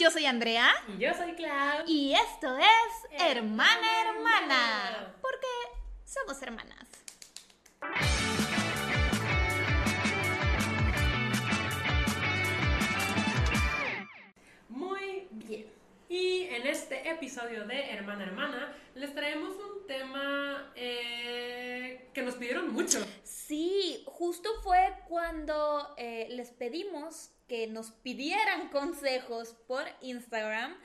Yo soy Andrea. Y yo soy Clau. Y esto es Hermana Hermana. Porque somos hermanas. Muy bien. Y en este episodio de Hermana Hermana les traemos un tema eh, que nos pidieron mucho. Sí, justo fue cuando eh, les pedimos que nos pidieran consejos por Instagram.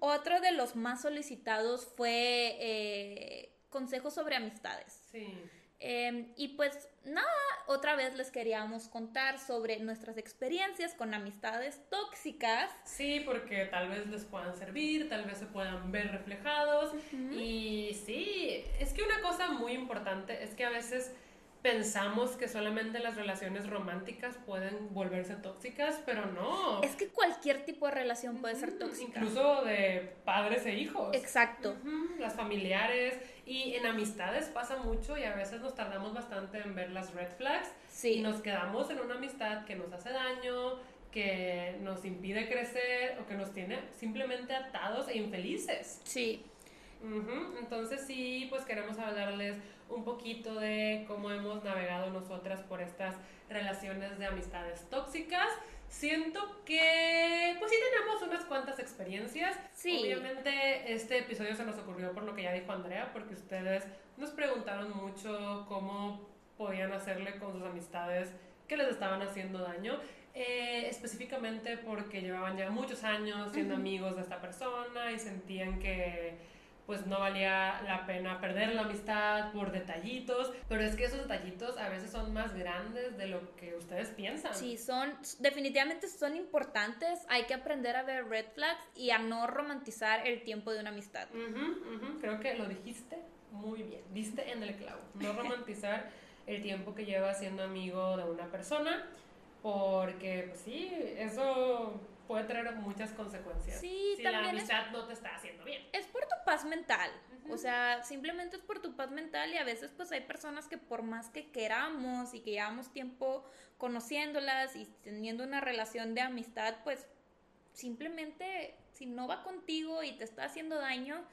Otro de los más solicitados fue eh, consejos sobre amistades. Sí. Em, y pues nada, otra vez les queríamos contar sobre nuestras experiencias con amistades tóxicas. Sí, porque tal vez les puedan servir, tal vez se puedan ver reflejados. Y sí, es que una cosa muy importante es que a veces pensamos que solamente las relaciones románticas pueden volverse tóxicas, pero no. Es que cualquier tipo de relación puede ser tóxica. Incluso de padres e hijos. Exacto. Las familiares y en amistades pasa mucho y a veces nos tardamos bastante en ver las red flags Sí. y nos quedamos en una amistad que nos hace daño, que nos impide crecer o que nos tiene simplemente atados e infelices. Sí. Ujú, Entonces sí, pues queremos hablarles un poquito de cómo hemos navegado nosotras por estas relaciones de amistades tóxicas. Siento que pues sí tenemos unas cuantas experiencias. Sí. Obviamente este episodio se nos ocurrió por lo que ya dijo Andrea, porque ustedes nos preguntaron mucho cómo podían hacerle con sus amistades que les estaban haciendo daño. Eh, específicamente porque llevaban ya muchos años siendo amigos de esta persona y sentían que pues no valía la pena perder la amistad por detallitos, pero es que esos detallitos a veces son más grandes de lo que ustedes piensan. Sí, son, definitivamente son importantes. Hay que aprender a ver red flags y a no romantizar el tiempo de una amistad. Ujú, Creo que lo dijiste muy bien, diste en el clavo. No romantizar el tiempo que llevas siendo amigo de una persona, porque pues, sí, eso puede traer muchas consecuencias. Sí, si la también es- amistad no te está haciendo bien. Es por tu paz mental. Ujú. O sea, simplemente es por tu paz mental y a veces pues hay personas que por más que queramos y que llevamos tiempo conociéndolas y teniendo una relación de amistad, pues simplemente si no va contigo y te está haciendo daño,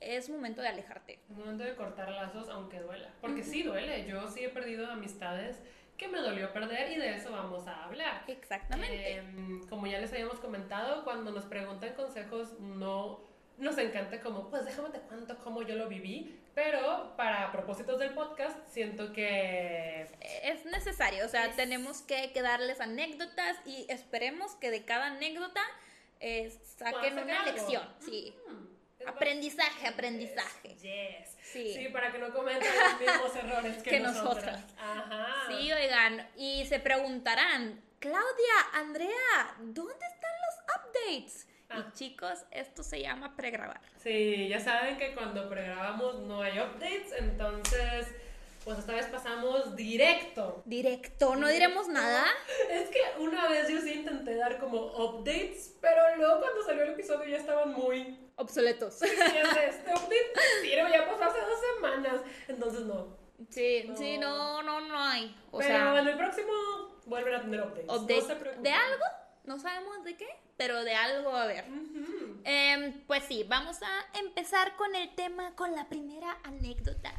es momento de alejarte. Es momento de cortar lazos aunque duela. Porque sí duele. Yo sí he perdido amistades que me dolió perder y de eso vamos a hablar. Exactamente. Em, como ya les habíamos comentado, cuando nos preguntan consejos, no nos encanta como, pues déjame te cuento cómo yo lo viví, pero para propósitos del podcast, siento que es necesario, o sea, Es- tenemos que, que darles anécdotas y esperemos que de cada anécdota eh, saquen una algo. lección. Sí. mm, Aprendizaje, aprendizaje. Yes. Sí. Sí, para que no cometan los mismos errores que, Que nosotras. nosotras. Ajá. Sí, oigan, y se preguntarán, Claudia, Andrea, ¿dónde están los updates? Ah. Y chicos, esto se llama pregrabar. Sí, ya saben que cuando pregrabamos no hay updates, entonces, pues esta vez pasamos directo. Directo, no diremos nada. Es que una vez yo sí intenté dar como updates, pero luego cuando salió el episodio ya estaban muy... Obsoletos. "Sí, es de este update ya pasó hace dos semanas, entonces no. Sí, No. sí, no, no, no hay. O pero sea, en el próximo vuelven a tener updates. updates no se preocupen. de algo, no sabemos de qué, pero de algo a. Ujú. Em, pues sí, vamos a empezar con el tema, con la primera anécdota.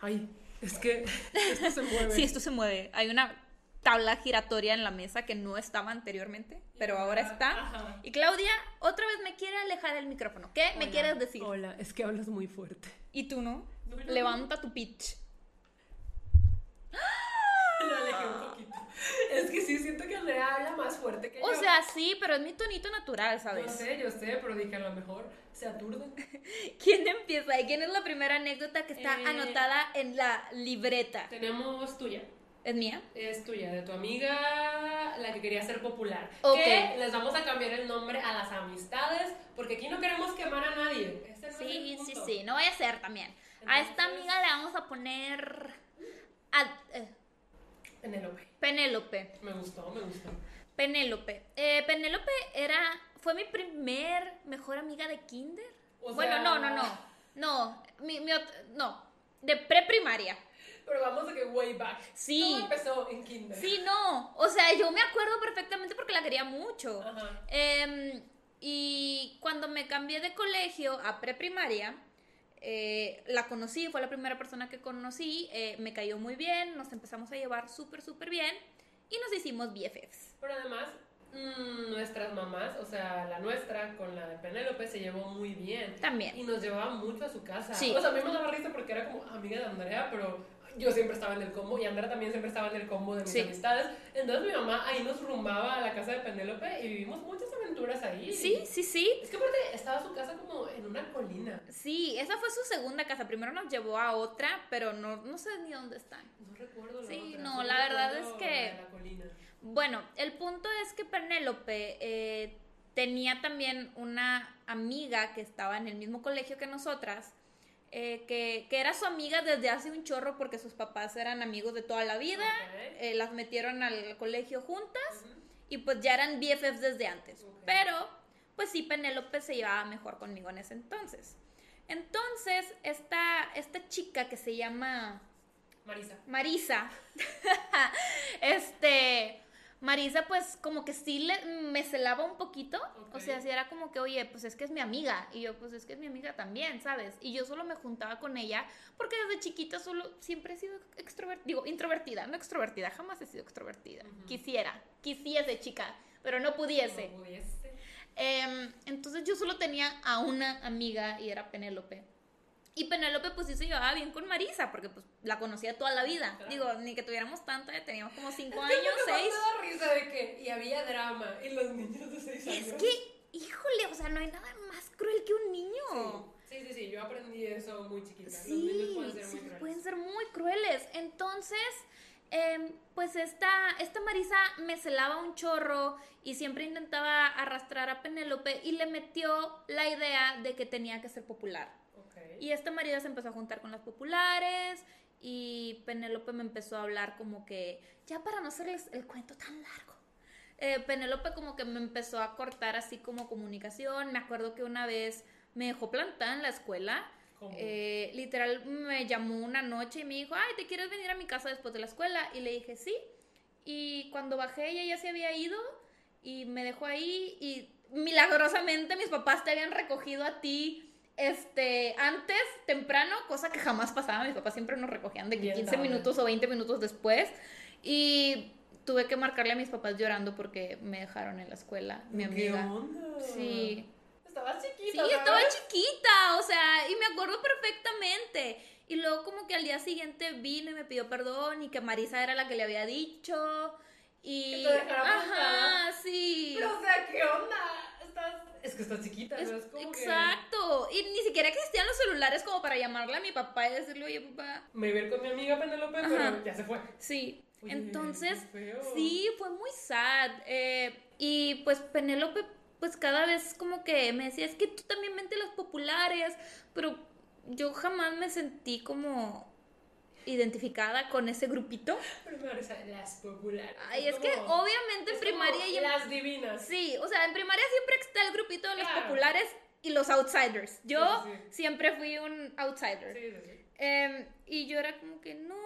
Ay, es que esto se mueve. Sí, esto se mueve. Hay una tabla giratoria en la mesa que no estaba anteriormente, pero ahora está. Ajá. Y Claudia otra vez me quiere alejar el micrófono. ¿Qué me quieres decir? Hola, es que hablas muy fuerte. ¿Y tú no? No, no, Levanta tu pitch. Lo alejé un poquito. Es que sí, siento que Andrea habla más fuerte que yo. O sea, sí, pero es mi tonito natural, Yo ¿sabes? sé, yo sé, pero dije a lo mejor se aturden. ¿Quién empieza? ¿Y quién es la primera anécdota que está Eh, anotada en la libreta? Tenemos tuya. ¿Es mía? Es tuya, de tu amiga, la que quería ser popular. Ok. Que les vamos a cambiar el nombre a las amistades, porque aquí no queremos quemar a nadie. Ese no es el Sí, sí, sí, no voy a ser también. A esta amiga le vamos a poner... a- eh, Penélope. Penélope. Me gustó, me gustó. Penélope. Eh, Penélope era, fue mi primer mejor amiga de kinder. O bueno, sea- no, no, no. No, mi, mi no, de preprimaria. Pero vamos de que way back. Sí. Todo empezó en kinder. Sí, no. O sea, yo me acuerdo perfectamente porque la quería mucho. Ajá. Em, y cuando me cambié de colegio a preprimaria, eh, la conocí, fue la primera persona que conocí, eh, me cayó muy bien, nos empezamos a llevar súper, súper bien y nos hicimos BFFs. Pero además, mm, nuestras mamás, o sea, la nuestra con la de Penélope se llevó muy bien. También. Y nos llevaba mucho a su casa. Sí. O sea, a mí me daba risa porque era como amiga de Andrea, pero yo siempre estaba en el combo y Andrea también siempre estaba en el combo de mis Sí. amistades. Entonces mi mamá ahí nos rumbaba a la casa de Penélope y vivimos muchas aventuras ahí. Sí, sí, sí. Es que aparte estaba su casa como en una colina. Sí, esa fue su segunda casa. Primero nos llevó a otra, pero no, no sé ni dónde están. No recuerdo la Sí, otra, no, la verdad es que- la colina. Bueno, el punto es que Penélope eh, tenía también una amiga que estaba en el mismo colegio que nosotras, eh, que, que era su amiga desde hace un chorro porque sus papás eran amigos de toda la vida, eh, las metieron al colegio juntas y pues ya eran BFFs desde antes. Pero, pues sí, Penélope se llevaba mejor conmigo en ese entonces. Entonces, esta, esta chica que se llama Marisa. Marisa, este, Marisa pues como que sí le, me celaba un poquito, o sea, sí era como que, oye, pues es que es mi amiga, y yo, pues es que es mi amiga también, ¿sabes? Y yo solo me juntaba con ella porque desde chiquita solo siempre he sido extrovertida, digo, introvertida, no extrovertida, jamás he sido extrovertida. Quisiera, quisiese, chica, pero no pudiese. No pudiese. Em, entonces yo solo tenía a una amiga y era Penélope. Y Penélope pues sí se llevaba bien con Marisa, porque pues la conocía toda la vida. Claro. Digo, ni que tuviéramos tanta, ya teníamos como cinco Es que años, lo que más seis. Me da risa de que y había drama y los niños de 6 años. Es que, híjole, o sea, no hay nada más cruel que un niño. Sí, sí, sí, yo aprendí eso muy chiquita. los Sí, niños pueden ser sí, muy crueles. pueden ser muy crueles. Entonces, em, pues esta, esta Marisa me celaba un chorro y siempre intentaba arrastrar a Penélope y le metió la idea de que tenía que ser popular. Y esta Marisa se empezó a juntar con las populares y Penélope me empezó a hablar como que, ya para no hacerles el cuento tan largo, eh, Penélope como que me empezó a cortar así como comunicación. Me acuerdo que una vez me dejó plantada en la escuela. Eh, literal me llamó una noche y me dijo, ay, ¿te quieres venir a mi casa después de la escuela? Y le dije, sí. Y cuando bajé ella ya se había ido y me dejó ahí y milagrosamente mis papás te habían recogido a ti este antes, temprano, cosa que jamás pasaba. Mis papás siempre nos recogían de que Bien 15 tarde. minutos o 20 minutos después. Y tuve que marcarle a mis papás llorando porque me dejaron en la escuela, mi ¿Qué amiga. onda? Sí. Estabas Sí, chiquita. estaba ¿sabes? chiquita, o sea, y me acuerdo perfectamente. Y luego como que al día siguiente vino y me pidió perdón y que Marisa era la que le había dicho. Y... Que te Ajá, sí. Pero, o sea, ¿qué onda? Estás... Es que estás chiquita, Es- ¿no? Es como que... exacto. Y ni siquiera existían los celulares como para llamarle a mi papá y decirle, oye, papá. Me iba a ir con mi amiga Penélope, Ajá. pero ya se fue. Sí. Oye, Entonces, sí, fue muy sad. Eh, y pues Penélope, pues cada vez como que me decía, es que tú también vente las populares, pero yo jamás me sentí como identificada con ese grupito. Pero me parece las populares. Ay, es que como- obviamente en es primaria y en... Las divinas. Sí, o sea, en primaria siempre está el grupito de los Claro. populares y los outsiders. Yo Sí, sí, siempre fui un outsider. Sí. Em, y yo era como que no,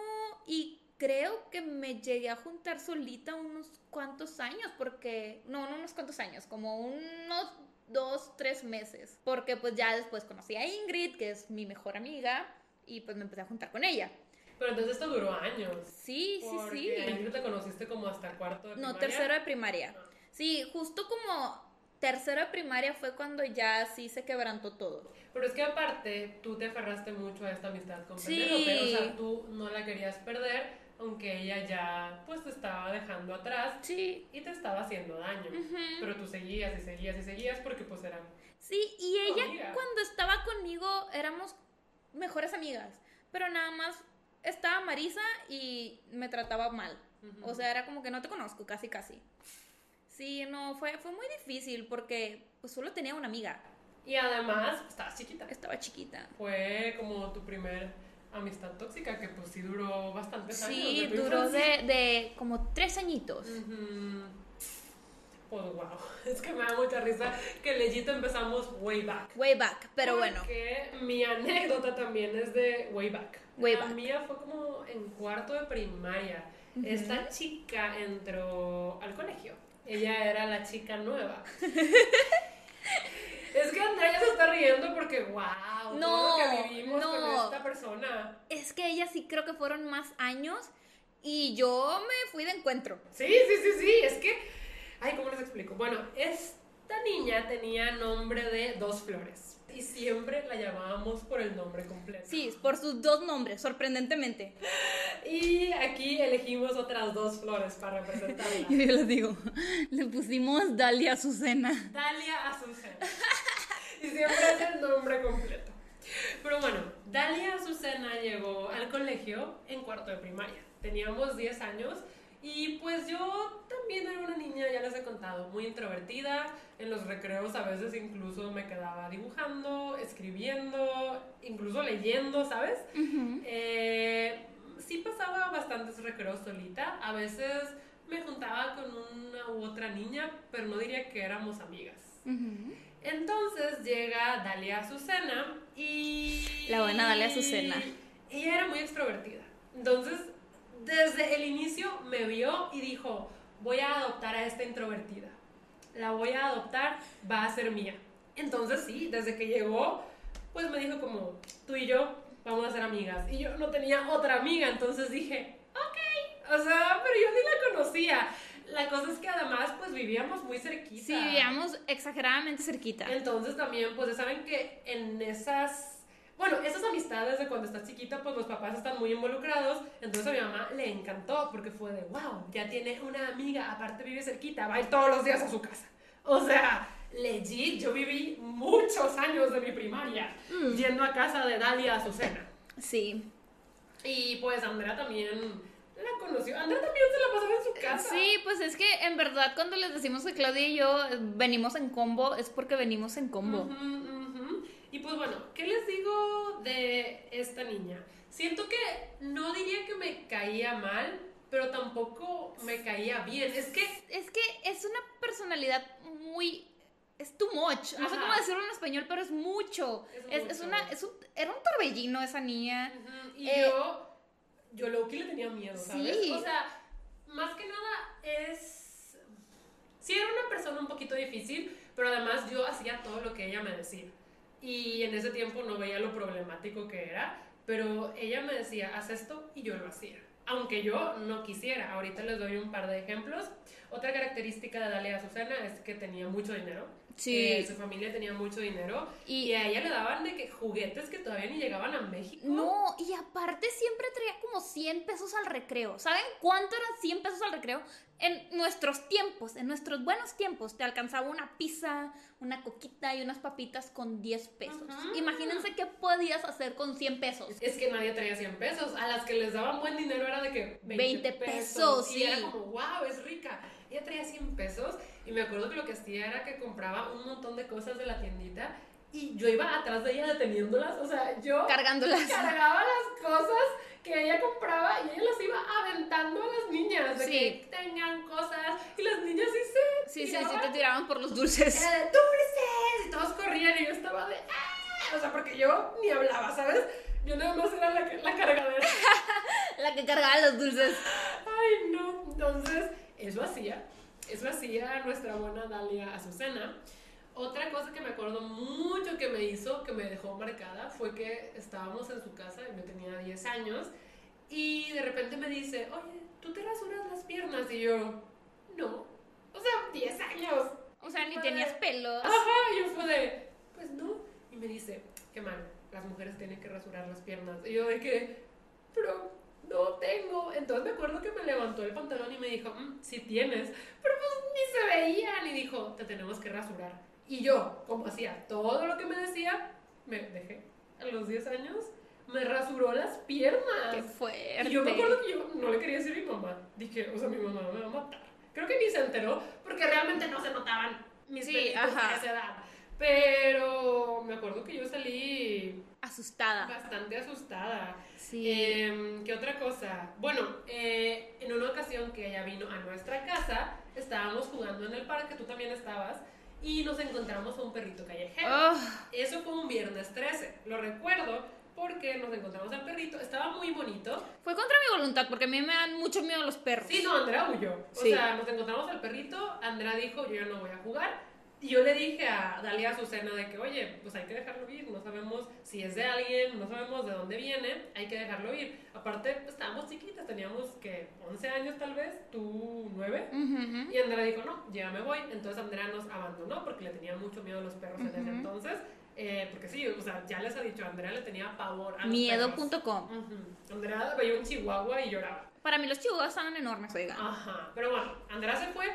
y creo que me llegué a juntar solita unos cuantos años, porque, no, no unos cuantos años, como unos dos, tres meses, porque pues ya después conocí a Ingrid, que es mi mejor amiga, y pues me empecé a juntar con ella. Pero entonces esto duró años. Sí, sí, Porque sí. Ingrid te conociste como hasta cuarto de No, primaria. tercero de primaria. Sí, justo como tercero de primaria fue cuando ya sí se quebrantó todo. Pero es que aparte, tú te aferraste mucho a esta amistad con Sí. Penélope. O sea, tú no la querías perder, aunque ella ya, pues, te estaba dejando atrás Sí. y te estaba haciendo daño. Ujú. Pero tú seguías y seguías y seguías porque, pues, era... Sí, y ella amiga. cuando estaba conmigo éramos mejores amigas, pero nada más estaba Marisa y me trataba mal. O sea, era como que no te conozco, casi casi. Sí, no, fue, fue muy difícil porque pues solo tenía una amiga, Y además, estabas chiquita. estaba chiquita. Fue como tu primer amistad tóxica, que pues sí duró bastantes años. Sí, de tu duró de, de como tres añitos. Ujú. Pues wow, es que me da mucha risa que leyito empezamos way back. Way back, pero bueno. Porque mi anécdota también es de way back. Way La back. mía fue como en cuarto de primaria. Esta chica entró al colegio. Ella era la chica nueva. es que riendo porque, wow, No, todo lo que vivimos no. con esta persona. Es que ella sí creo que fueron más años y yo me fui de encuentro. Sí, sí, sí, sí, es que, ay, ¿cómo les explico? Bueno, esta niña tenía nombre de dos flores y siempre la llamábamos por el nombre completo. Sí, por sus dos nombres, sorprendentemente. Y aquí elegimos otras dos flores para representarla. Yo les digo, le pusimos Dalia Azucena. Dalia Azucena. Y siempre es el nombre completo. Pero bueno, Dalia Azucena llegó al colegio en cuarto de primaria. Teníamos 10 años y pues yo también era una niña, ya les he contado, muy introvertida. En los recreos a veces incluso me quedaba dibujando, escribiendo, incluso leyendo, ¿sabes? Eh, sí pasaba bastantes recreos solita. A veces me juntaba con una u otra niña, pero no diría que éramos amigas. Entonces llega Dalia Azucena y... La buena Dalia Azucena. Ella era muy extrovertida. Entonces, desde el inicio me vio y dijo, voy a adoptar a esta introvertida. La voy a adoptar, va a ser mía. Entonces sí, desde que llegó, pues me dijo como, tú y yo vamos a ser amigas. Y yo no tenía otra amiga, entonces dije, ok. O sea, pero yo ni la conocía. La cosa es que además, pues vivíamos muy cerquita. Sí, vivíamos exageradamente cerquita. Entonces también, pues ya saben que en esas, bueno, esas amistades de cuando estás chiquita, pues los papás están muy involucrados. Entonces a mi mamá le encantó porque fue de, wow, ya tiene una amiga, aparte vive cerquita, va a ir todos los días a su casa. O sea, legit, yo viví muchos años de mi primaria yendo a casa de Dalia Azucena. Sí. Y pues Andrea también la conoció. Andrea también se la pasaba en su casa. Sí, pues es que en verdad cuando les decimos que Claudia y yo eh, venimos en combo, es porque venimos en combo. Ujú. Y pues bueno, ¿qué les digo de esta niña? Siento que no diría que me caía mal, pero tampoco me caía bien. Es que Es que es una personalidad muy... Es too much. No sé Ajá. cómo decirlo en español, pero es mucho. Es Es, mucho. es una... Es un, era un torbellino esa niña. Ujú, Y Eh, yo, yo Loki le tenía miedo, ¿sabes? Sí. O sea, más que nada es... Sí era una persona un poquito difícil, pero además yo hacía todo lo que ella me decía. Y en ese tiempo no veía lo problemático que era, pero ella me decía, haz esto y yo lo hacía. Aunque yo no quisiera. Ahorita les doy un par de ejemplos. Otra característica de Dalia Azucena es que tenía mucho dinero. Sí. Eh, su familia tenía mucho dinero. Y- Y, a ella le daban de que juguetes que todavía ni llegaban a México. No, y aparte siempre traía como 100 pesos al recreo. ¿Saben cuánto eran 100 pesos al recreo? En nuestros tiempos, en nuestros buenos tiempos, te alcanzaba una pizza, una coquita y unas papitas con 10 pesos. Imagínense qué podías hacer con 100 pesos. Es que nadie traía 100 pesos. A las que les daban buen dinero era de que 20, 20 pesos, Y sí. era como, wow, es rica. Ella traía 100 pesos y me acuerdo que lo que hacía era que compraba un montón de cosas de la tiendita y yo iba atrás de ella deteniéndolas. O sea, yo Cargándolas. cargaba las cosas que ella compraba y ella las iba aventando a las niñas. De Sí. que tengan cosas y las niñas sí se. Sí, sí, sí, te tiraban por los dulces. Era de dulces y todos corrían y yo estaba de ¡ah! O sea, porque yo ni hablaba, ¿sabes? Yo nada más era la, la cargadera. La que cargaba los dulces. Ay, no. Entonces, eso hacía. Eso hacía nuestra buena Dalia Azucena. Otra cosa que me acuerdo mucho que me hizo, que me dejó marcada, fue que estábamos en su casa y yo tenía 10 años y de repente me dice, oye, ¿tú te rasuras las piernas? Y yo, no. O sea, 10 años. O sea, ni Fue tenías de- pelos. Ajá, y yo fue de, pues no. Y me dice, qué mal, las mujeres tienen que rasurar las piernas. Y yo de que, pero no tengo. Entonces me acuerdo que me levantó el pantalón y me dijo, "Mm, sí tienes. Pero pues ni se veían. Y dijo, te tenemos que rasurar. Y yo, como hacía todo lo que me decía, me dejé. A los 10 años, me rasuró las piernas. Qué fuerte. Y yo me acuerdo que yo no le quería decir a mi mamá. Dije, o sea, mi mamá me va a matar. Creo que ni se enteró, porque realmente no se notaban mis Sí, ajá. a esa edad. Pero me acuerdo que yo salí Asustada. bastante asustada. Sí. Em, ¿Qué otra cosa? Bueno, eh, en una ocasión que ella vino a nuestra casa, estábamos jugando en el parque, tú también estabas, y nos encontramos a un perrito callejero. Oh, Eso fue un viernes 13, lo recuerdo porque nos encontramos al perrito, estaba muy bonito. fue contra mi voluntad porque a mí me dan mucho miedo los perros. Sí, no, Andrea huyó. O Sí. sea, nos encontramos al perrito, Andrea dijo, yo ya no voy a jugar, yo le dije a Dalia Azucena de que, oye, pues hay que dejarlo ir, no sabemos si es de alguien, no sabemos de dónde viene, hay que dejarlo ir. Aparte, pues, estábamos chiquitas, teníamos que 11 años tal vez, tú 9. Y Andrea dijo, no, ya me voy. Entonces Andrea nos abandonó porque le tenía mucho miedo a los perros en ese entonces. Eh, porque sí, o sea, ya les ha dicho, Andrea le tenía pavor a Miedo.com. Andrea veía un chihuahua y lloraba. Para mí los chihuahuas estaban enormes, oiga. Ajá, pero bueno, Andrea se fue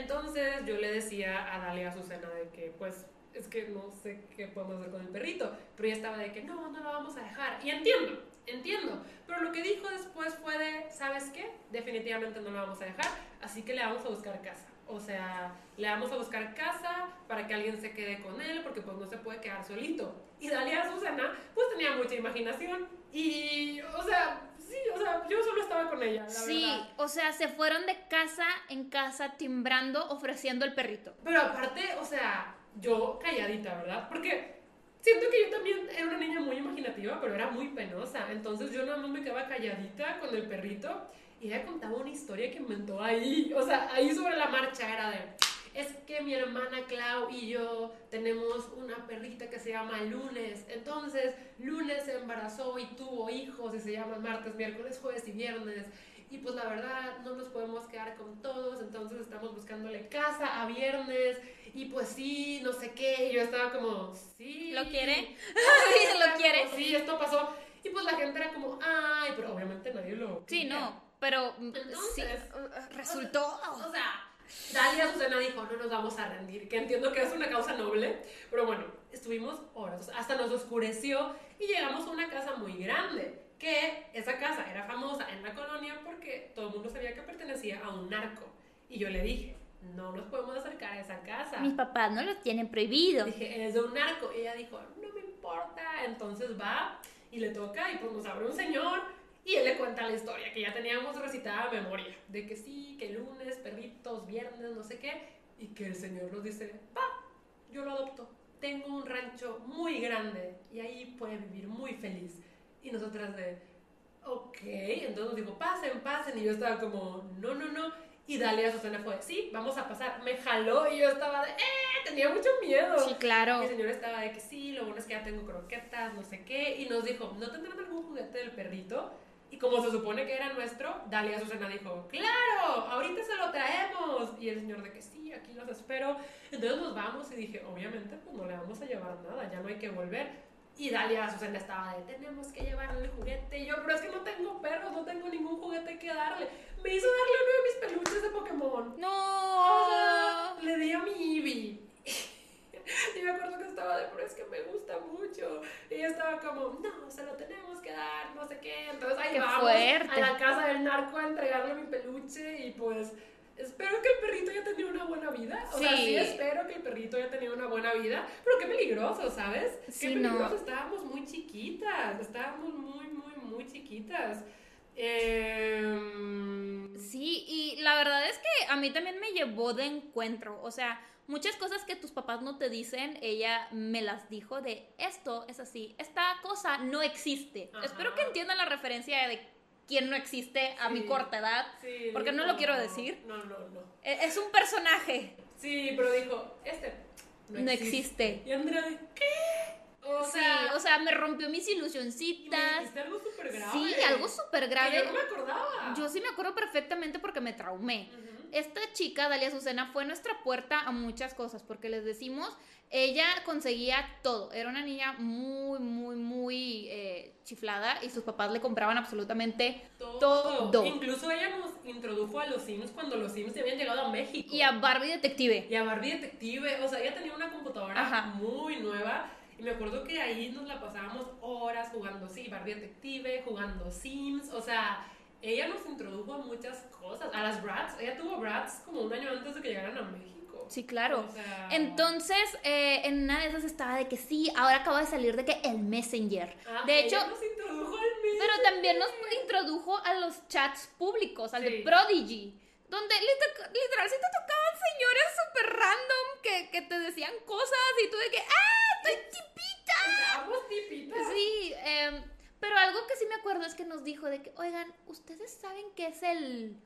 entonces yo le decía a Dalia Azucena de que pues es que no sé qué podemos hacer con el perrito, pero ella estaba de que no, no lo vamos a dejar. Y entiendo, entiendo, pero lo que dijo después fue de, ¿sabes qué? Definitivamente no lo vamos a dejar, así que le vamos a buscar casa. O sea, le vamos a buscar casa para que alguien se quede con él, porque pues no se puede quedar solito. Y Dalia Azucena pues tenía mucha imaginación y, o sea, sí, o sea, yo solo estaba con ella. La sí, o sea, se fueron de casa en casa timbrando, ofreciendo el perrito. Pero aparte, o sea, yo calladita, ¿verdad? Porque siento que yo también era una niña muy imaginativa, pero era muy penosa. Entonces yo nada más me quedaba calladita con el perrito y ella contaba una historia que inventó ahí. O sea, ahí sobre la marcha era de es que mi hermana Clau y yo tenemos una perrita que se llama Lunes. Entonces, Lunes se embarazó y tuvo hijos y se llaman martes, miércoles, jueves y viernes. Y pues la verdad, no nos podemos quedar con todos, entonces estamos buscándole casa a viernes. Y pues sí, no sé qué. Y yo estaba como, sí. ¿Lo quiere? sí, lo quiere. sí, esto pasó. Y pues la gente era como, ay, pero obviamente nadie lo. Sí, no, pero sí, resultó. o sea Dalia Susana dijo, no nos vamos a rendir, que entiendo que es una causa noble, pero bueno, estuvimos horas, hasta nos oscureció y llegamos a una casa muy grande, que esa casa era famosa en la colonia porque todo el mundo sabía que pertenecía a un narco. Y yo le dije, no nos podemos acercar a esa casa. Mis papás no los tienen prohibido. Dije, es de un narco. Y ella dijo, no me importa. Entonces va y le toca y pues nos abre un señor y él le cuenta la historia que ya teníamos recitada a memoria, de que sí, que lunes, perritos, viernes, no sé qué, y que el Señor nos dice, va, yo lo adopto, tengo un rancho muy grande y ahí puede vivir muy feliz. Y nosotras de, ok, entonces nos dijo, pasen, pasen, y yo estaba como, no, no, no. Y Dalia Susana fue, sí, vamos a pasar. Me jaló y yo estaba de, ¡eh! Tenía mucho miedo. Sí, claro. Y el señor estaba de que sí, lo bueno es que ya tengo croquetas, no sé qué. Y nos dijo, ¿no tendrán algún juguete del perrito? Y como se supone que era nuestro, Dalia Susana dijo, claro, ahorita se lo traemos. Y el señor de que sí, aquí los espero. Entonces nos vamos y dije, obviamente pues no le vamos a llevar nada, ya no hay que volver. Y Dalia Susana estaba de, tenemos que llevarle el juguete. Y yo, pero es que no tengo perros, no tengo ningún juguete que darle. Me hizo darle uno de mis peluches de Pokémon. No. le di a mi Eevee. y me acuerdo que estaba de, pero es que me gusta mucho. Y ella estaba como, no, se lo tenemos que dar, no sé qué. Entonces ahí vamos a la casa del narco a entregarle mi peluche y pues espero que el perrito haya tenido una buena vida. O sea, sí espero que el perrito haya tenido una buena vida. Pero qué peligroso, ¿sabes? Sí, qué peligroso. Estábamos muy chiquitas. Estábamos muy, muy, muy chiquitas. Eh... Sí, y la verdad es que a mí también me llevó de encuentro. O sea, muchas cosas que tus papás no te dicen, ella me las dijo de esto es así, esta cosa no existe. Espero que entiendan la referencia de quién no existe a mi corta edad, porque no, lo quiero decir. No, no, no. E, es un personaje. Sí, pero dijo, este no, existe. Y Andrea, ¿qué? O sea, o sea, me rompió mis ilusioncitas. Y algo súper grave. Sí, algo súper grave. yo no me acordaba. Yo sí me acuerdo perfectamente porque me traumé esta chica, Dalia Azucena, fue nuestra puerta a muchas cosas, porque les decimos, ella conseguía todo. Era una niña muy, muy, muy eh, chiflada y sus papás le compraban absolutamente todo. Incluso ella nos introdujo a los Sims cuando los Sims habían llegado a México. Y a Barbie Detective. Y a Barbie Detective. O sea, ella tenía una computadora muy nueva. Y me acuerdo que ahí nos la pasábamos horas jugando, sí, Barbie Detective, jugando Sims. O sea, ella nos introdujo a muchas cosas, a las Brats. Ella tuvo Brats como un año antes de que llegaran a México. Sí, claro. Entonces, eh, en una de esas estaba de que sí, ahora acaba de salir de que el Messenger. Ah, de hecho, nos introdujo al Messenger. Pero también nos introdujo a los chats públicos, al de Prodigy. Donde literal, sí te tocaban señores súper random que, que, te decían cosas y tú de que, ¡ah! ¡Estoy tipita! Estábamos tipitas. Sí, eh pero algo que sí me acuerdo es que nos dijo de que, oigan, ¿ustedes saben qué es el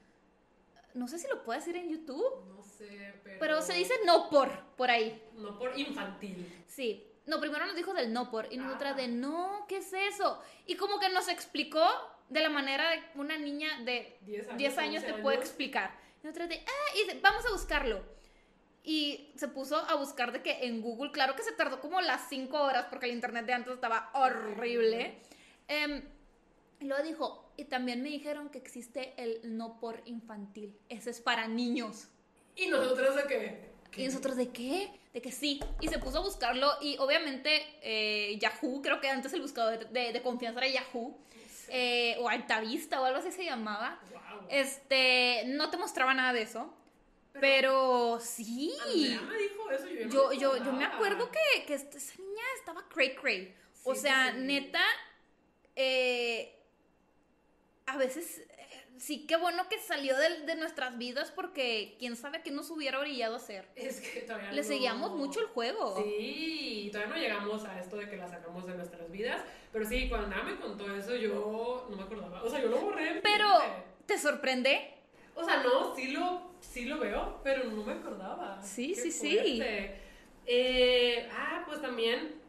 no sé si lo puedo decir en YouTube, No sé, pero. pero se dice no por, por ahí. No por infantil. Sí. No, primero nos dijo del no por y nosotras Ah. de no, ¿qué es eso? Y como que nos explicó de la manera de una niña de 10 años. 10 años 11 te puede explicar. Y nosotras de, ah, y vamos a buscarlo. Y se puso a buscar de que en Google, claro que se tardó como las 5 horas porque el internet de antes estaba horrible. Em, y luego dijo, y también me dijeron que existe el no por infantil. Ese es para niños. Y nosotros de que. Y nosotros, ¿de qué? De que sí. Y se puso a buscarlo. Y obviamente eh, Yahoo, creo que antes el buscador de, de confianza era Yahoo. eh, o Altavista o algo así se llamaba. Wow. Este, no te mostraba nada de eso. Pero, sí. Andrea me dijo eso. Yo, Yo, me yo, yo me acuerdo que, que esa niña estaba cray cray. O sea, sí. neta, eh, a veces eh, sí, qué bueno que salió de, de nuestras vidas porque quién sabe qué nos hubiera orillado a hacer. Es que todavía Le no- seguíamos mucho el juego. Sí, todavía no llegamos a esto de que la sacamos de nuestras vidas. Pero sí, cuando Andrea me contó eso, yo no me acordaba. O sea, yo lo borré. Pero. ¿te sorprende? O sea, no, sí lo, sí lo veo, pero no me acordaba. Sí, Qué sí, sí. Eh, ah, pues también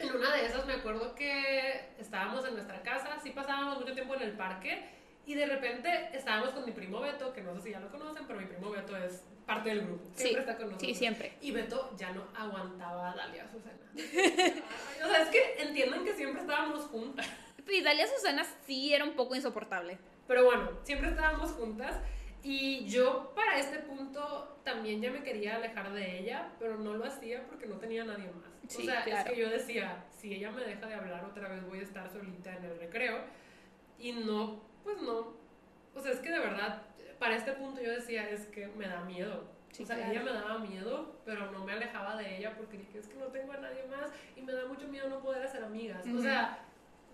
en una de esas me acuerdo que estábamos en nuestra casa, sí pasábamos mucho tiempo en el parque y de repente estábamos con mi primo Beto, que no sé si ya lo conocen, pero mi primo Beto es parte del grupo. Siempre Sí, está con nosotros. Sí, siempre. Y Beto ya no aguantaba a Dalia Susana. O sea, es que entiendan que siempre estábamos juntas. Y Dalia Susana sí era un poco insoportable. Pero bueno, siempre estábamos juntas y yo para este punto también ya me quería alejar de ella, pero no lo hacía porque no tenía nadie más. Sí, o sea, claro. es que yo decía, si ella me deja de hablar otra vez voy a estar solita en el recreo y no, pues no. O sea, es que de verdad, para este punto yo decía, es que me da miedo. Sí, o sea, claro. ella me daba miedo, pero no me alejaba de ella porque dije, es que no tengo a nadie más y me da mucho miedo no poder hacer amigas. O sea,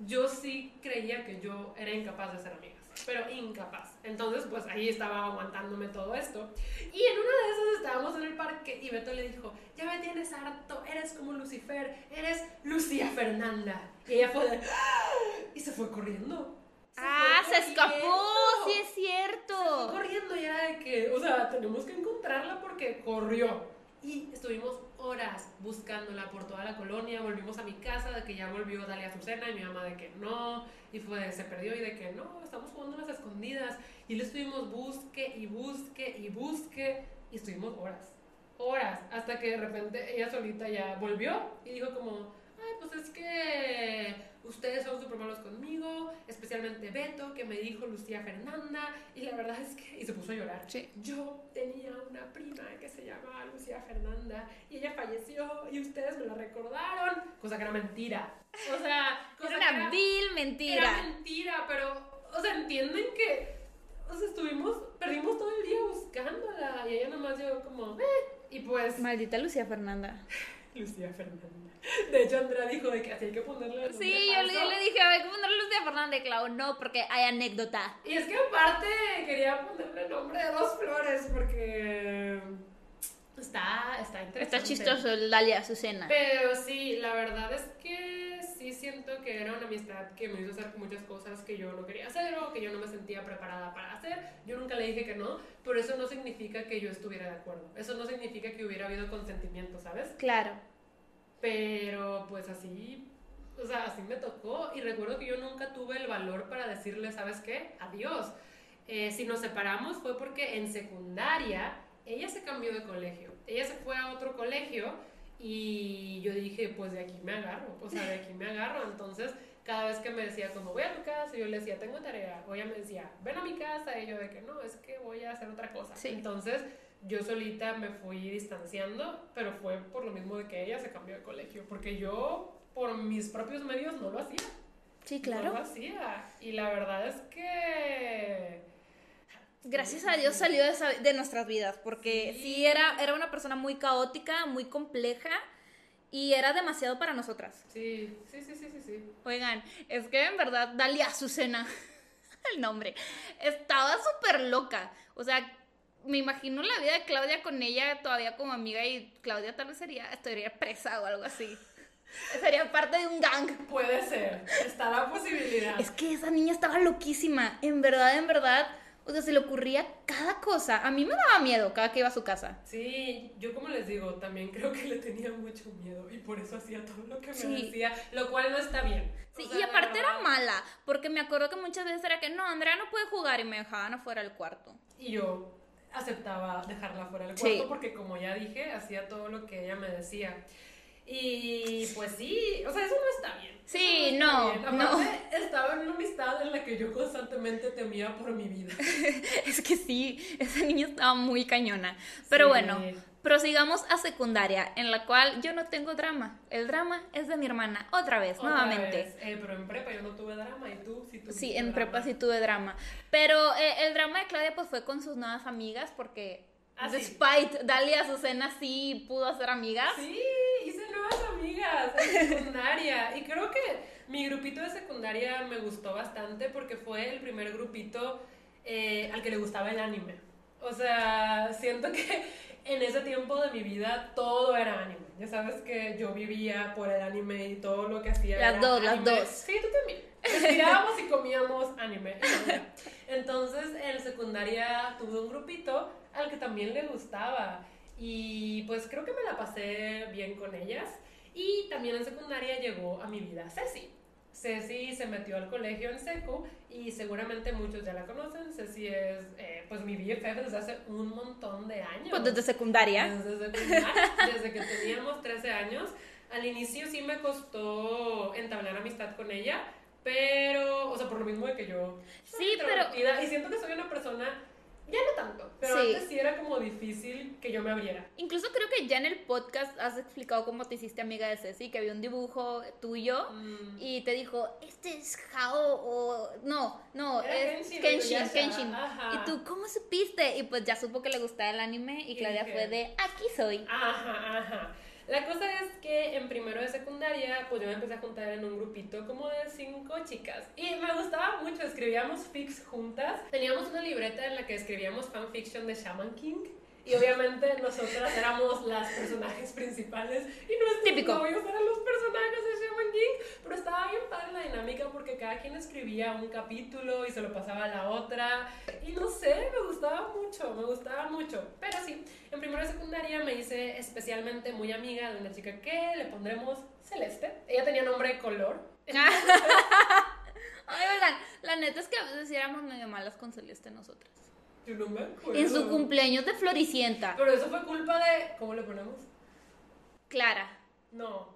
yo sí creía que yo era incapaz de ser amigas, pero incapaz. Entonces, pues ahí estaba aguantándome todo esto. Y en una de esas estábamos en el parque y Beto le dijo, ya me tienes harto, eres como Lucifer, eres Lucía Fernanda. Y ella fue de, "Ah", y se fue corriendo. ah, fue se escapó, corriendo. sí es Fue cierto. corriendo y era de que, o sea, tenemos que encontrarla porque corrió. Y estuvimos horas buscándola por toda la colonia, volvimos a mi casa de que ya volvió Dalia Azucena y mi mamá de que no, y fue de, se perdió y de que no, estamos jugando unas escondidas. Y le estuvimos busque y busque y busque y estuvimos horas, horas, hasta que de repente ella solita ya volvió y dijo como, ay, pues es que ustedes son súper malos conmigo, especialmente Beto, que me dijo Lucía Fernanda, y la verdad es que, y se puso a llorar. Sí. Yo tenía una prima que se llamaba Lucía Fernanda, y ella falleció, y ustedes me la recordaron, cosa que era mentira. O sea, cosa Era que una vil era mentira. mentira, pero, o sea, entienden que, o sea, estuvimos, perdimos todo el día buscándola, y ella nomás llegó como, eh, y pues... Maldita Lucía Fernanda. Lucía Fernanda. De hecho, Andrea dijo de que así hay que ponerle Sí, yo le, yo le dije, ver, ¿cómo ponerle Lucía Fernanda? Y Clau, no, porque hay anécdota. Y es que aparte quería ponerle el nombre de dos flores porque está, está interesante. Está chistoso el Dalia Azucena. Pero sí, la verdad es que sí siento que era una amistad que me hizo hacer muchas cosas que yo no quería hacer o que yo no me sentía preparada para hacer. Yo nunca le dije que no, pero eso no significa que yo estuviera de acuerdo. Eso no significa que hubiera habido consentimiento, ¿sabes? Claro. Pero pues así, o sea, así me tocó y recuerdo que yo nunca tuve el valor para decirle, ¿sabes qué? Adiós. Eh, si nos separamos fue porque en secundaria ella se cambió de colegio. Ella se fue a otro colegio y yo dije, pues de aquí me agarro, o sea, de aquí me agarro. Entonces, cada vez que me decía como voy a tu casa, yo le decía, tengo tarea. O ella me decía, ven a mi casa. Y yo de que no, es que voy a hacer otra cosa. Sí. Entonces, yo solita me fui distanciando, pero fue por lo mismo de que ella se cambió de colegio. Porque yo, por mis propios medios, no lo hacía. Sí, No lo claro. hacía. Y la verdad es que... Gracias a Dios salió de, esa- de nuestras vidas, porque Sí. sí, era, era una persona muy caótica, muy compleja y era demasiado para nosotras. Sí, sí, sí, sí, sí, sí. Oigan, es que en verdad Dalia Azucena, el nombre, estaba súper loca. O sea, me imagino la vida de Claudia con ella todavía como amiga y Claudia tal vez sería, estaría presa o algo así. Sería parte de un gang. Puede ser. Está la posibilidad. Es que esa niña estaba loquísima. En verdad, en verdad. O sea, se le ocurría cada cosa. A mí me daba miedo cada que iba a su casa. Sí, yo como les digo, también creo que le tenía mucho miedo y por eso hacía todo lo que Sí. me decía, lo cual no está bien. O Sí, sea, y aparte era mala, porque me acuerdo que muchas veces era que no, Andrea no puede jugar y me dejaban afuera del cuarto. Y yo aceptaba dejarla fuera del Sí. cuarto porque como ya dije, hacía todo lo que ella me decía. Y pues sí, o sea, eso no está bien. Sí, no, está bien. Aparte, estaba en una amistad en la que yo constantemente temía por mi vida. Es que sí, esa niña estaba muy cañona. Pero Sí. bueno, prosigamos a secundaria, en la cual yo no tengo drama. El drama es de mi hermana, otra vez, Otra nuevamente. vez. Eh, pero en prepa yo no tuve drama y tú sí tuviste Sí, en drama. prepa sí tuve drama. Pero eh, el drama de Claudia pues fue con sus nuevas amigas porque Ah, sí. despite Dalia Azucena sí pudo hacer amigas. Sí, hice nuevas amigas en secundaria. Y creo que mi grupito de secundaria me gustó bastante porque fue el primer grupito eh, al que le gustaba el anime. O sea, siento que en ese tiempo de mi vida todo era anime. Ya sabes que yo vivía por el anime y todo lo que hacía. Las era dos, las anime. dos. Sí, tú también. Respirábamos y comíamos anime. Entonces, en secundaria tuve un grupito al que también le gustaba. Y pues creo que me la pasé bien con ellas. Y también en secundaria llegó a mi vida Ceci. Ceci se metió al colegio en seco y seguramente muchos ya la conocen. Ceci es eh, pues mi BFF desde hace un montón de años. Pues desde secundaria. Desde secundaria, desde que teníamos 13 años. Al inicio sí me costó entablar amistad con ella, pero, o sea, por lo mismo de que yo soy Sí, pero- y siento que soy una persona, ya no tanto, pero Sí. antes sí era como difícil que yo me abriera. Incluso creo que ya en el podcast has explicado cómo te hiciste amiga de Ceci, que había un dibujo tuyo Mm, y te dijo, este es Hao o... No, no, Era es Kenshin Kenshin, Kenshin. Y tú, ¿cómo supiste? Y pues ya supo que le gustaba el anime y Y Claudia dije, fue de, aquí soy. Ajá, ajá. La cosa es que en primero de secundaria, pues yo me empecé a juntar en un grupito como de cinco chicas. Y me gustaba mucho, escribíamos fics juntas. Teníamos una libreta en la que escribíamos fanfiction de Shaman King. Y obviamente nosotras éramos las personajes principales y nuestros Típico. novios eran los personajes de Pero estaba bien padre la dinámica porque cada quien escribía un capítulo y se lo pasaba a la otra. Y no sé, me gustaba mucho, me gustaba mucho. Pero sí, en primero de secundaria me hice especialmente muy amiga de una chica que le pondremos Celeste. Ella tenía nombre de color. Ay, oigan, la neta es que a veces éramos medio malas con Celeste nosotras. Yo no me acuerdo. En su cumpleaños de Floricienta, Pero eso fue culpa de. ¿Cómo le ponemos? Clara. No.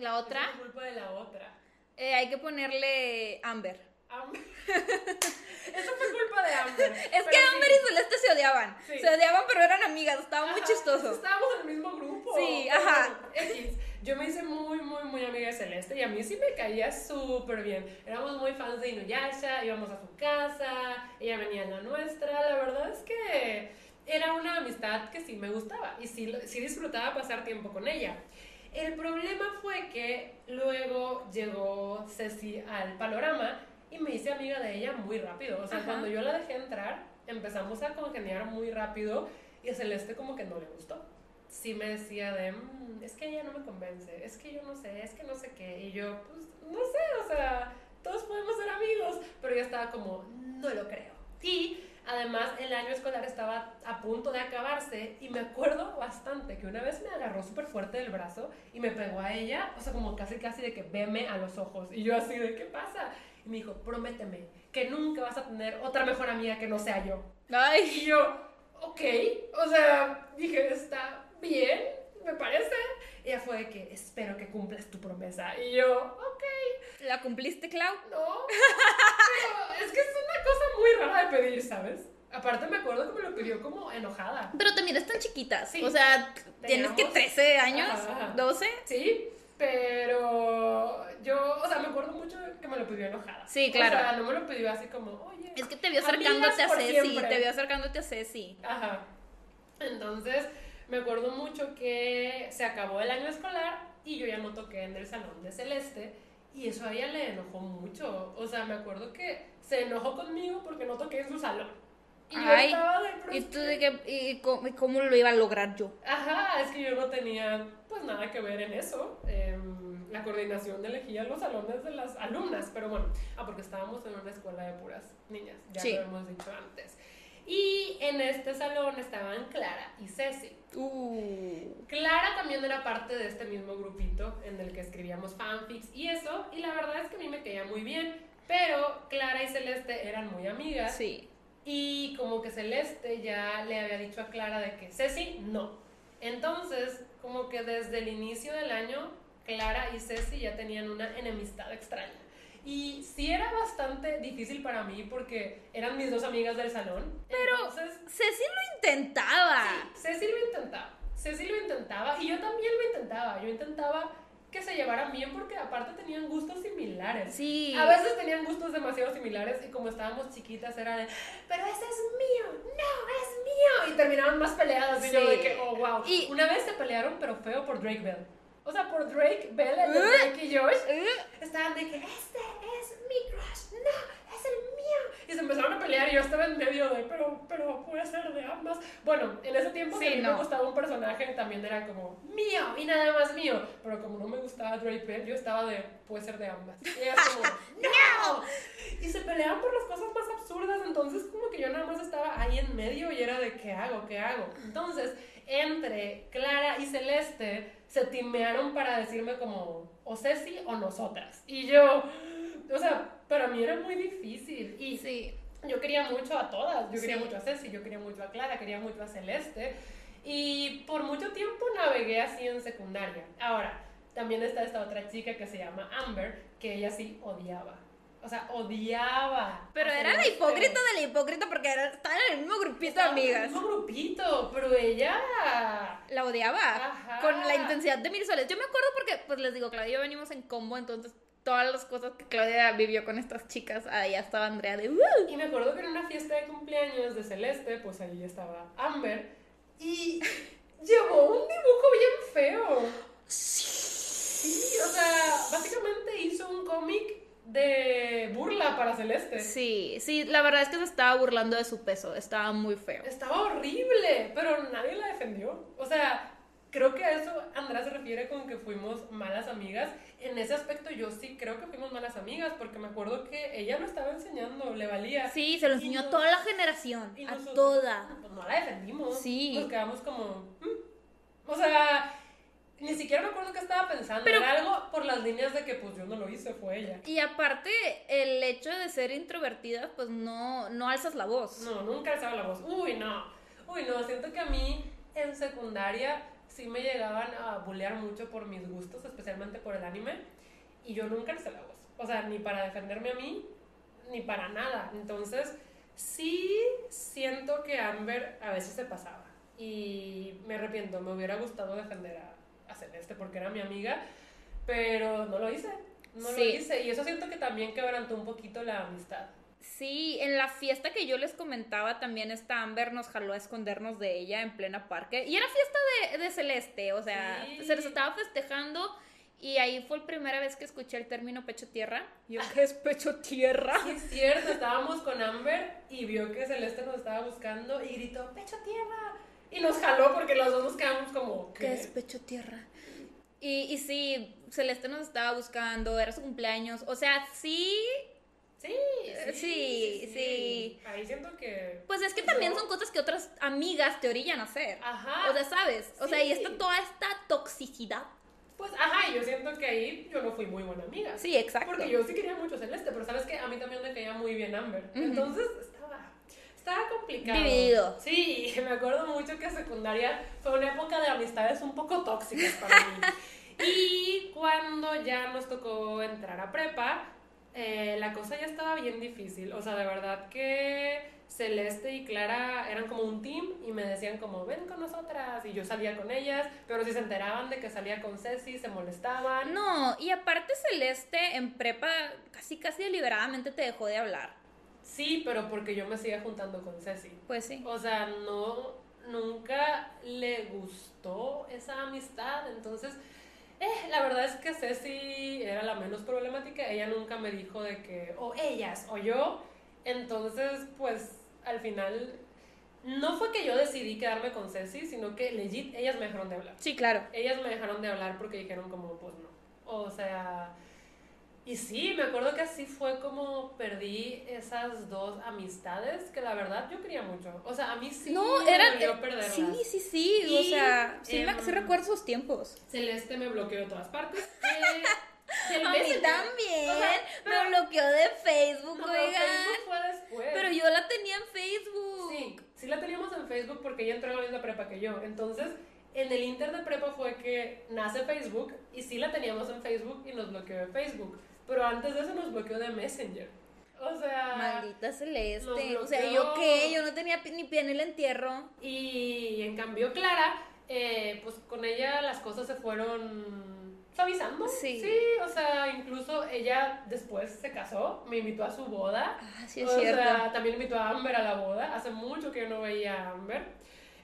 La otra, fue culpa de la otra. eh, hay que ponerle Amber. Amber. eso fue culpa de Amber. Es que sí. Amber y Celeste se odiaban. Sí. Se odiaban, pero eran amigas. Estaba muy Ajá, chistoso. Estábamos en el mismo grupo. Sí, ajá. X. Yo me hice muy, muy, muy amiga de Celeste y a mí sí me caía súper bien. Éramos muy fans de Inuyasha, íbamos a su casa, ella venía a la nuestra. La verdad es que era una amistad que sí me gustaba y sí, sí disfrutaba pasar tiempo con ella. El problema fue que luego llegó Ceci al panorama y me hice amiga de ella muy rápido. O sea, Ajá. cuando yo la dejé entrar, empezamos a congeniar muy rápido y a Celeste como que no le gustó. Sí me decía de, "Mm, es que ella no me convence, es que yo no sé, es que no sé qué. Y yo, pues, no sé, o sea, todos podemos ser amigos. Pero yo estaba como, no lo creo. Y además el año escolar estaba a punto de acabarse y me acuerdo bastante que una vez me agarró súper fuerte del brazo y me pegó a ella, o sea, como casi casi de que veme a los ojos. Y yo así de, ¿qué pasa? Y me dijo, prométeme que nunca vas a tener otra mejor amiga que no sea yo. Ay, Y yo, ok, o sea, dije, está bien, me parece. Ella fue de que, espero que cumplas tu promesa. Y yo, ok, ¿la cumpliste, Clau? no. Pero es que es una cosa muy rara de pedir, ¿sabes? Aparte me acuerdo que me lo pidió como enojada. Pero te miras tan chiquitas. Sí. O sea, tienes que Teníamos- 13 años, Ajá, ajá. 12. Sí, pero yo, o sea, me acuerdo mucho que me lo pidió enojada. Sí, claro. O sea, no me lo pidió así como, oye. Es que te vio acercándote a Ceci. siempre. Te vio acercándote a Ceci. Ajá. Entonces, me acuerdo mucho que se acabó el año escolar y yo ya no toqué en el salón de Celeste. Y eso a ella le enojó mucho. O sea, me acuerdo que se enojó conmigo porque no toqué en su salón. Y Ay, yo estaba de "Pero ¿Y tú de qué? ¿Y cómo, cómo lo iba a lograr yo? Ajá, es que yo no tenía pues nada que ver en eso. Em, la coordinación elegía los salones de las alumnas, pero bueno, ah, porque estábamos en una escuela de puras niñas, ya lo hemos dicho antes. Y en este salón estaban Clara y Ceci. Uh. Clara también era parte de este mismo grupito en el que escribíamos fanfics y eso, y la verdad es que a mí me caía muy bien, pero Clara y Celeste eran muy amigas. Sí. Y como que Celeste ya le había dicho a Clara de que Ceci no. Entonces, como que desde el inicio del año, Clara y Ceci ya tenían una enemistad extraña. Y sí era bastante difícil para mí porque eran mis dos amigas del salón. Pero Ceci lo intentaba. Sí, Ceci lo intentaba. Ceci lo intentaba y yo también lo intentaba. Yo intentaba que se llevaran bien porque aparte tenían gustos similares. Sí. A veces tenían gustos demasiado similares y como estábamos chiquitas era de, pero ese es mío, no, es mío. Y terminaban más peleadas y yo de que, oh, wow. Y una vez se pelearon pero feo por Drake Bell. O sea, por Drake Bell, el de uh, Drake y Josh, uh. estaban de que este es mi crush, no, es el mío. Y se empezaron a pelear y yo estaba en medio de, pero, pero puede ser de ambas. Bueno, en ese tiempo sí, no. me gustaba un personaje también era como mío y nada más mío. Pero como no me gustaba Drake Bell, yo estaba de, puede ser de ambas. Y ella como, ¡No! Y se peleaban por las cosas más absurdas, entonces como que yo nada más estaba ahí en medio y era de, ¿qué hago? ¿Qué hago? Entonces, entre Clara y Celeste se timearon para decirme como o Ceci o nosotras. Y yo, o sea, para mí era muy difícil. Y sí. yo quería mucho a todas. Yo quería mucho a Ceci, yo quería mucho a Clara, quería mucho a Celeste. Y por mucho tiempo navegué así en secundaria. Ahora, también está esta otra chica que se llama Amber, que ella sí odiaba o sea, odiaba. Pero era la hipócrita de la hipócrita porque era, estaba en el mismo grupito de amigas. En el mismo grupito, pero ella. La odiaba. Con la intensidad de mil soles. Yo me acuerdo porque, pues les digo, Claudia y yo venimos en combo, entonces todas las cosas que Claudia vivió con estas chicas, ahí estaba Andrea de. Y me acuerdo que en una fiesta de cumpleaños de Celeste, pues ahí estaba Amber. Y llevó un dibujo bien feo. Sí. Sí, o sea, básicamente hizo un cómic de burla para Celeste. Sí, sí, la verdad es que se estaba burlando de su peso, estaba muy feo. Estaba horrible, pero nadie la defendió. O sea, creo que a eso Andrea se refiere con que fuimos malas amigas. En ese aspecto yo sí creo que fuimos malas amigas, porque me acuerdo que ella lo estaba enseñando, le valía. Sí, se lo enseñó a toda la generación, a toda. Pues no la defendimos. Sí. Nos quedamos como... Mm". O sea, ni siquiera me acuerdo qué estaba pensando. Pero, Era algo por las líneas de que pues yo no lo hice, fue ella. Y aparte, el hecho de ser introvertida, pues no, no alzas la voz. No, nunca alzaba la voz. Uy, no. Uy, no. Siento que a mí en secundaria sí me llegaban a bullear mucho por mis gustos, especialmente por el anime. Y yo nunca alzé la voz. O sea, ni para defenderme a mí, ni para nada. Entonces, sí siento que Amber a veces se pasaba. Y me arrepiento, me hubiera gustado defender a a Celeste porque era mi amiga, pero no lo hice, no lo hice. Y eso siento que también quebrantó un poquito la amistad. Sí, en la fiesta que yo les comentaba también esta Amber nos jaló a escondernos de ella en plena parque. Y era fiesta de, Celeste, o sea, se les estaba festejando y ahí fue la primera vez que escuché el término pecho tierra. Yo, ¿qué es pecho tierra? Sí, es cierto, estábamos con Amber y vio que Celeste nos estaba buscando y gritó, pecho tierra. Y nos jaló porque los dos nos quedamos como. ¿Qué, es pecho tierra? Y, y sí, Celeste nos estaba buscando, era su cumpleaños. O sea, sí. Sí, sí, sí, sí, Ahí siento que. Pues es que también son cosas que otras amigas te orillan a hacer. Ajá. O sea, ¿sabes? O sea, y está toda esta toxicidad. Pues, ajá, yo siento que ahí yo no fui muy buena amiga. Sí, exacto. Porque yo sí quería mucho Celeste, pero sabes que a mí también me caía muy bien Amber. Entonces, estaba complicado. Dividido. Sí, me acuerdo mucho que secundaria fue una época de amistades un poco tóxicas para mí. y cuando ya nos tocó entrar a prepa, eh, la cosa ya estaba bien difícil. O sea, de verdad que Celeste y Clara eran como un team y me decían como, ven con nosotras. Y yo salía con ellas, pero si se enteraban de que salía con Ceci, se molestaban. No, y aparte Celeste en prepa casi, casi deliberadamente te dejó de hablar. Sí, pero porque yo me seguía juntando con Ceci. Pues sí. O sea, no, nunca le gustó esa amistad, entonces, eh, la verdad es que Ceci era la menos problemática, ella nunca me dijo de que, o ellas, o yo, entonces, pues, al final no fue que yo decidí quedarme con Ceci, sino que legit ellas me dejaron de hablar. Sí, claro. Ellas me dejaron de hablar porque dijeron como, pues no. O sea, y sí, me acuerdo que así fue como perdí esas dos amistades que la verdad yo quería mucho. O sea, a mí sí No, me eran. dolió perderlas. Sí, sí, sí. o sea, sí, me- sí recuerdo esos tiempos. Celeste me bloqueó de todas partes. Eh, A mí también. O sea, me bloqueó de Facebook, No, oigan. Facebook fue después. Pero yo la tenía en Facebook. Sí, sí la teníamos en Facebook porque ella entró en la misma prepa que yo. Entonces, en el inter de prepa fue que nace Facebook y sí la teníamos en Facebook y nos bloqueó de Facebook. Pero antes de eso nos bloqueó de Messenger. O sea... Maldita Celeste. O sea. ¿yo qué? Yo no tenía ni pie en el entierro. Y en cambio Clara, eh, pues con ella las cosas se fueron suavizando. Sí. Sí, o sea, incluso ella después se casó, me invitó a su boda. Ah, sí, es o cierto. sea, también invitó a Amber a la boda. Hace mucho que yo no veía a Amber.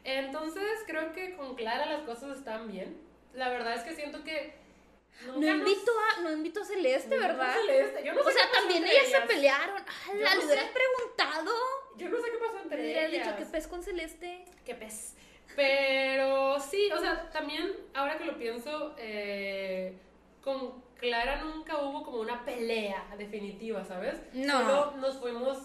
Entonces creo que con Clara las cosas están bien. La verdad es que siento que... no invito a, no invito a Celeste, nunca ¿verdad? Celeste. Yo no O sé sea, también ellas se pelearon. Ah, la no le hubieras sé. preguntado. Yo no sé qué pasó entre Le hubieras ellas. dicho, ¿qué pez con Celeste? Qué pez. Pero sí, o sea, también ahora que lo pienso, eh, con Clara nunca hubo como una pelea definitiva, ¿sabes? No. Solo nos fuimos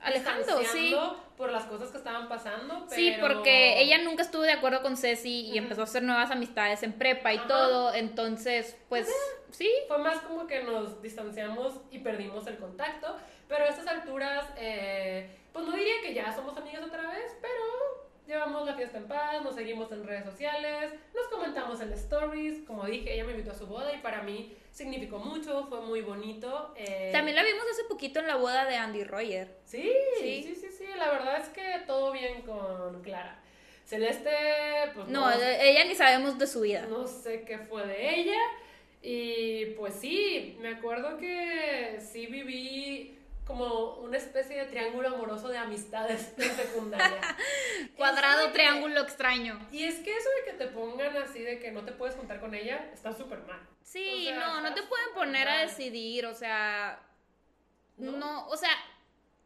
Alejando, distanciando por las cosas que estaban pasando. Sí, pero- porque ella nunca estuvo de acuerdo con Ceci y empezó a hacer nuevas amistades en prepa y Ajá. todo. Entonces, pues, sí. Fue más como que nos distanciamos y perdimos el contacto. Pero a estas alturas, eh, pues no diría que ya somos amigas otra vez, pero llevamos la fiesta en paz, nos seguimos en redes sociales, nos comentamos en stories. Como dije, ella me invitó a su boda y para mí significó mucho, fue muy bonito. eh, También la vimos hace poquito en la boda de Andy Roger. Sí, Sí. sí, sí, sí, la verdad es que todo bien con Clara. Celeste, pues No, e- ella ni sabemos de su vida. no sé qué fue de ella. Y pues sí, me acuerdo que sí viví como una especie de triángulo amoroso de amistades en secundaria. Cuadrado, de que- triángulo extraño. Y es que eso de que te pongan así de que no te puedes juntar con ella está súper mal. Sí, O sea, no, no te pueden poner a decidir, o sea, ¿No? no, o sea,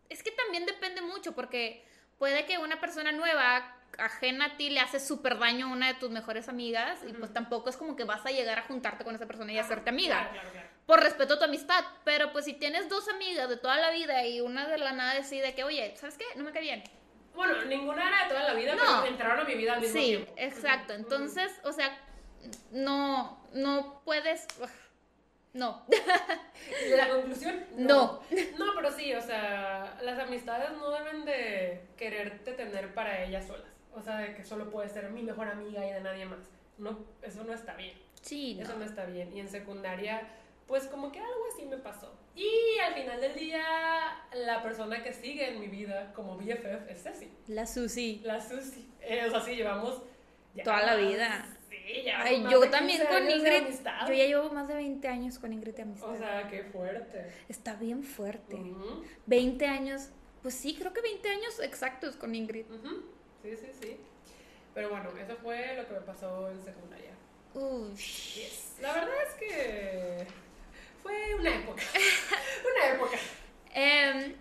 es que también depende mucho porque puede que una persona nueva, ajena a ti, le hace súper daño a una de tus mejores amigas y pues tampoco es como que vas a llegar a juntarte con esa persona y hacerte amiga. Claro, claro, claro. Por respeto a tu amistad, pero pues si tienes dos amigas de toda la vida y una de la nada decide que, oye, ¿sabes qué? No me cae bien. Bueno, ninguna era de toda la vida, No. pero entraron a mi vida al mismo Sí, tiempo. exacto. Ujú. Entonces, o sea, no, no puedes, no. ¿Y la conclusión? No. No, pero sí, o sea, las amistades no deben de quererte tener para ellas solas. O sea, de que solo puedes ser mi mejor amiga y de nadie más. No, eso no está bien. Sí, Eso no. no está bien. Y en secundaria, pues como que algo así me pasó. Y al final del día, la persona que sigue en mi vida como BFF es Ceci, La Susi. la Susi. Eh, o sea, sí, llevamos... ya Toda la vida. Sí, ya. Ay, más yo de también 15 con Ingrid. Yo ya llevo más de 20 años con Ingrid de amistad. O sea, qué fuerte. Está bien fuerte. Ujú. 20 años. Pues sí, creo que 20 años exactos con Ingrid. Sí, sí, sí. Pero bueno, eso fue lo que me pasó en secundaria. Uy. La verdad es que fue una época. una época. Em,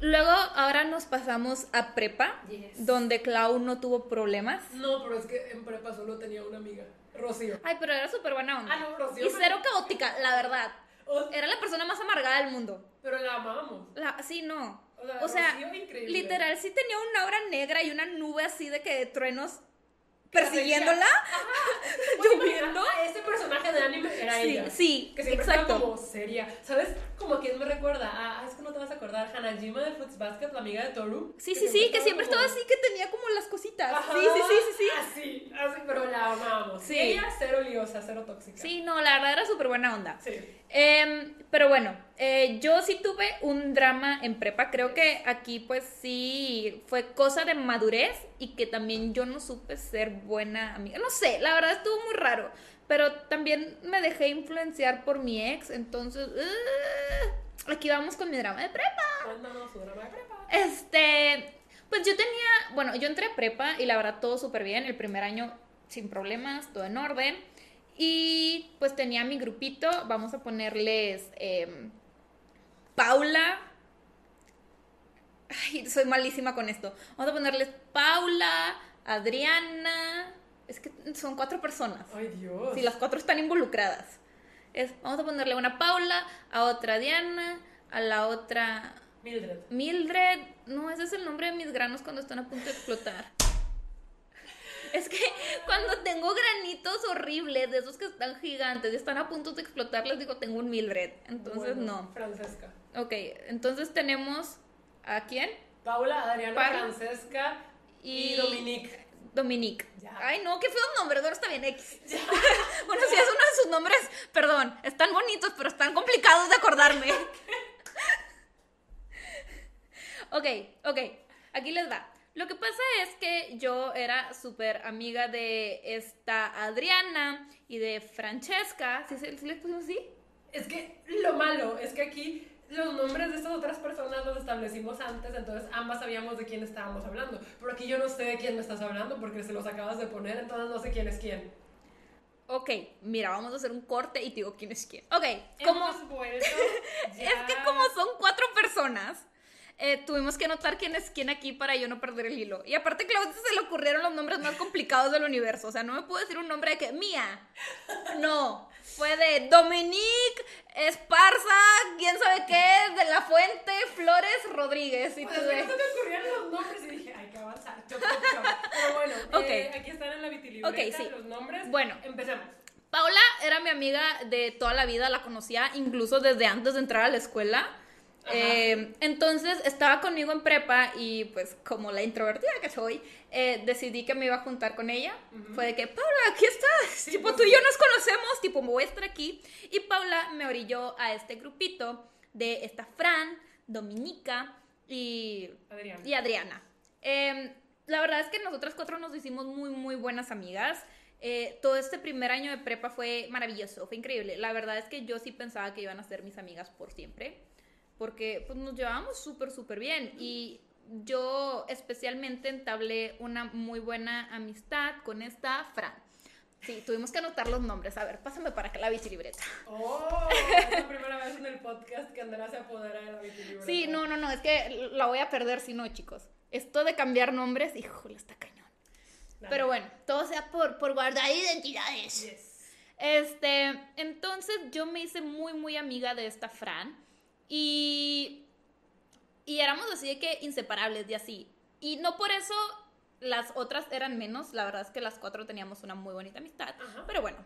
luego, ahora nos pasamos a prepa, Yes. donde Clau no tuvo problemas. No, pero es que en prepa solo tenía una amiga, Rocío. Ay, pero era súper buena onda. Ah, no, Rocío. y cero caótica, la verdad. O- Era la persona más amargada del mundo. pero la amamos. La- sí, no. O sea, O sea. Literal, sí tenía una aura negra y una nube así de que de truenos persiguiéndola. Lloviendo. Ese personaje de anime era Sí, ella. sí, Que siempre exacto. estaba como seria. ¿Sabes? Como quien me recuerda. Ah, es que no te vas a acordar. Hanajima de Fruits Basket, la amiga de Toru. Sí, sí, sí, que siempre como- estaba así, que tenía como las cositas. Ajá, Sí, sí, sí, sí, sí. Así, así, pero la amamos. Sí. Sí. Ella cero liosa, cero tóxica. Sí, no, la verdad era súper buena onda. Sí. Em, pero bueno, eh, yo sí tuve un drama en prepa. Creo que aquí, pues sí, fue cosa de madurez y que también yo no supe ser buena amiga. No sé, la verdad estuvo muy raro. Pero también me dejé influenciar por mi ex. Entonces, aquí vamos con mi drama de prepa. Cuéntanos su drama de prepa. Este, pues yo tenía, bueno, yo entré a prepa y la verdad todo súper bien. El primer año sin problemas, todo en orden. Y pues tenía mi grupito, vamos a ponerles em, Paula. Ay, soy malísima con esto. Vamos a ponerles Paula, Adriana. Es que son cuatro personas. Ay, Dios. Si las cuatro están involucradas. Es, vamos a ponerle una Paula, a otra Diana, a la otra Mildred. Mildred. No, ese es el nombre de mis granos cuando están a punto de explotar. Es que cuando tengo granitos horribles, de esos que están gigantes y están a punto de explotar, les digo, tengo un Mildred. Entonces, Bueno, no. Francesca. Ok, entonces tenemos a quién? Paula, Adriana, Paula. Francesca y, Y- Dominique. Dominique. Ya. Ay, no, qué feos nombres, ahora está bien X. bueno, si es uno de sus nombres, perdón, están bonitos, pero están complicados de acordarme. ok, ok, aquí les va. Lo que pasa es que yo era súper amiga de esta Adriana y de Francesca. ¿Sí, sí les pusimos así? Es que lo malo es que aquí los nombres de estas otras personas los establecimos antes, entonces ambas sabíamos de quién estábamos hablando. Pero aquí yo no sé de quién me estás hablando porque se los acabas de poner, entonces no sé quién es quién. Ok, mira, vamos a hacer un corte y te digo quién es quién. Ok, como... Es que como son cuatro personas, eh, tuvimos que anotar quién es quién aquí para yo no perder el hilo. Y aparte, Claudia se le ocurrieron los nombres más complicados del universo. O sea, no me puedo decir un nombre de que Mía. No. Fue de Dominique, Esparza, quién sabe qué, de la Fuente, Flores, Rodríguez. Y Pues tú de- se me ocurrieron los nombres y dije, hay que avanzar. Chop, chop, chop. Pero bueno, Ok. eh, aquí están en la vitilibreta Ok, sí. los nombres. Bueno. empecemos. Paula era mi amiga de toda la vida, la conocía incluso desde antes de entrar a la escuela. Eh, entonces estaba conmigo en prepa y pues como la introvertida que soy, eh, decidí que me iba a juntar con ella. Fue de que, Paula, aquí estás. tipo, pues, tú y yo nos conocemos, tipo, me voy a estar aquí. Y Paula me orilló a este grupito de esta Fran, Dominica y Adrián. y Adriana. Eh, la verdad es que nosotras cuatro nos hicimos muy, muy buenas amigas. Eh, todo este primer año de prepa fue maravilloso, fue increíble. La verdad es que yo sí pensaba que iban a ser mis amigas por siempre, porque pues, nos llevábamos súper, súper bien. Y yo especialmente entablé una muy buena amistad con esta Fran. Sí, tuvimos que anotar los nombres. A ver, pásame para acá la libreta. Oh, es la primera vez en el podcast que Andrea se apodera de la vitilibreta. Sí, no, no, no, es que la voy a perder si no, chicos. Esto de cambiar nombres, híjole, está cañón. Dale. Pero bueno, todo sea por, por guardar identidades. Yes. Este, entonces yo me hice muy, muy amiga de esta Fran y, y éramos así de que inseparables y así. Y no por eso las otras eran menos, la verdad es que las cuatro teníamos una muy bonita amistad. Ajá. Pero bueno,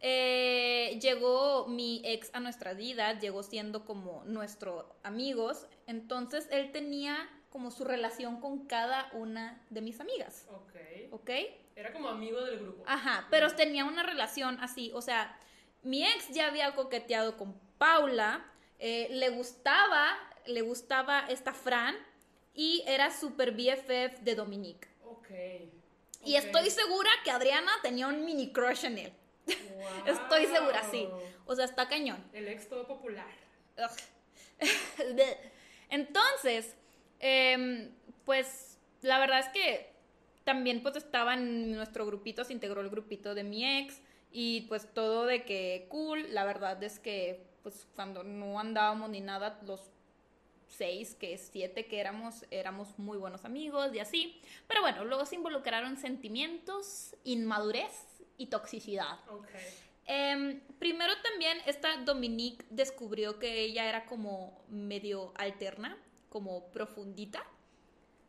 eh, llegó mi ex a nuestra vida, llegó siendo como nuestro amigos, entonces él tenía como su relación con cada una de mis amigas, Ok. ¿ok? Era como amigo del grupo. Ajá, pero tenía una relación así, o sea, mi ex ya había coqueteado con Paula, eh, le gustaba, le gustaba esta Fran y era super BFF de Dominique. Ok. Y estoy segura que Adriana tenía un mini crush en él. Estoy segura, sí. O sea, está cañón. El ex todo popular. Entonces, em, pues la verdad es que también pues estaba en nuestro grupito, se integró el grupito de mi ex y pues todo de que cool, la verdad es que pues cuando no andábamos ni nada, los seis, que siete que éramos, éramos muy buenos amigos y así. Pero bueno, luego se involucraron sentimientos, inmadurez y toxicidad. Em, primero también esta Dominique descubrió que ella era como medio alterna, como profundita.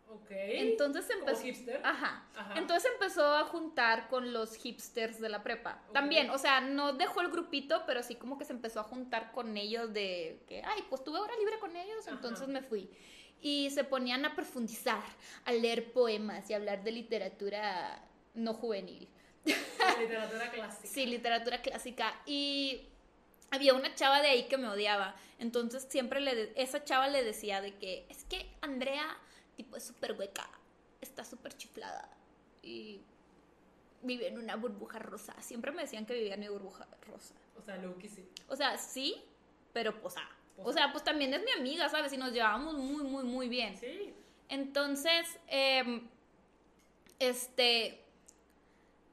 Ok. Entonces ¿Como empezó... hipster? Ajá. Ajá. Entonces empezó a juntar con los hipsters de la prepa. También, o sea, no dejó el grupito, pero sí como que se empezó a juntar con ellos de que, ay, pues tuve hora libre con ellos, Ajá. entonces me fui. Y se ponían a profundizar, a leer poemas y a hablar de literatura no juvenil. La literatura clásica. Sí, literatura clásica. Y había una chava de ahí que me odiaba. Entonces siempre le esa chava le decía de que es que Andrea, tipo, es súper hueca, está súper chiflada y vive en una burbuja rosa. Siempre me decían que vivía en una burbuja rosa. O sea, Loki sí. O sea, sí, pero posada. O sea, pues también es mi amiga, ¿sabes? Y nos llevábamos muy, muy, muy bien. Sí. Entonces, em, este,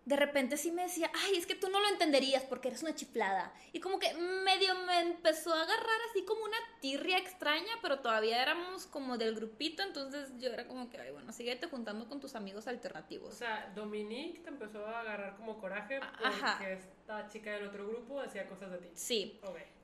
de repente sí me decía, ay, es que tú no lo entenderías porque eres una chiflada. Y como que medio me empezó a agarrar así como una tirria extraña, pero todavía éramos como del grupito, entonces yo era como que, ay, bueno, síguete juntando con tus amigos alternativos. O sea, Dominique te empezó a agarrar como coraje porque esta chica del otro grupo decía cosas de ti. Sí.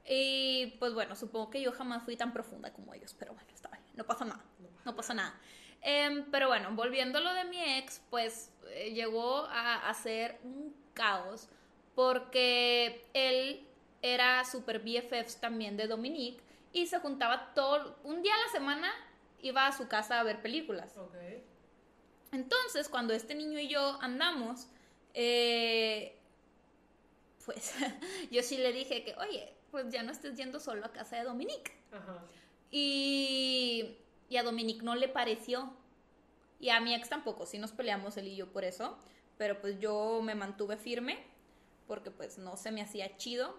Y pues bueno, supongo que yo jamás fui tan profunda como ellos, pero bueno, está bien, no pasa nada, no pasa, nada. Em, pero bueno, volviendo a lo de mi ex, pues eh, llegó a hacer un caos porque él era super BFFs también de Dominique y se juntaba todo, un día a la semana iba a su casa a ver películas. Entonces, cuando este niño y yo andamos, eh, pues yo sí le dije que, oye, pues ya no estés yendo solo a casa de Dominique. Y, y a Dominique no le pareció. Y a mi ex tampoco, sí nos peleamos él y yo por eso, pero pues yo me mantuve firme porque pues no se me hacía chido.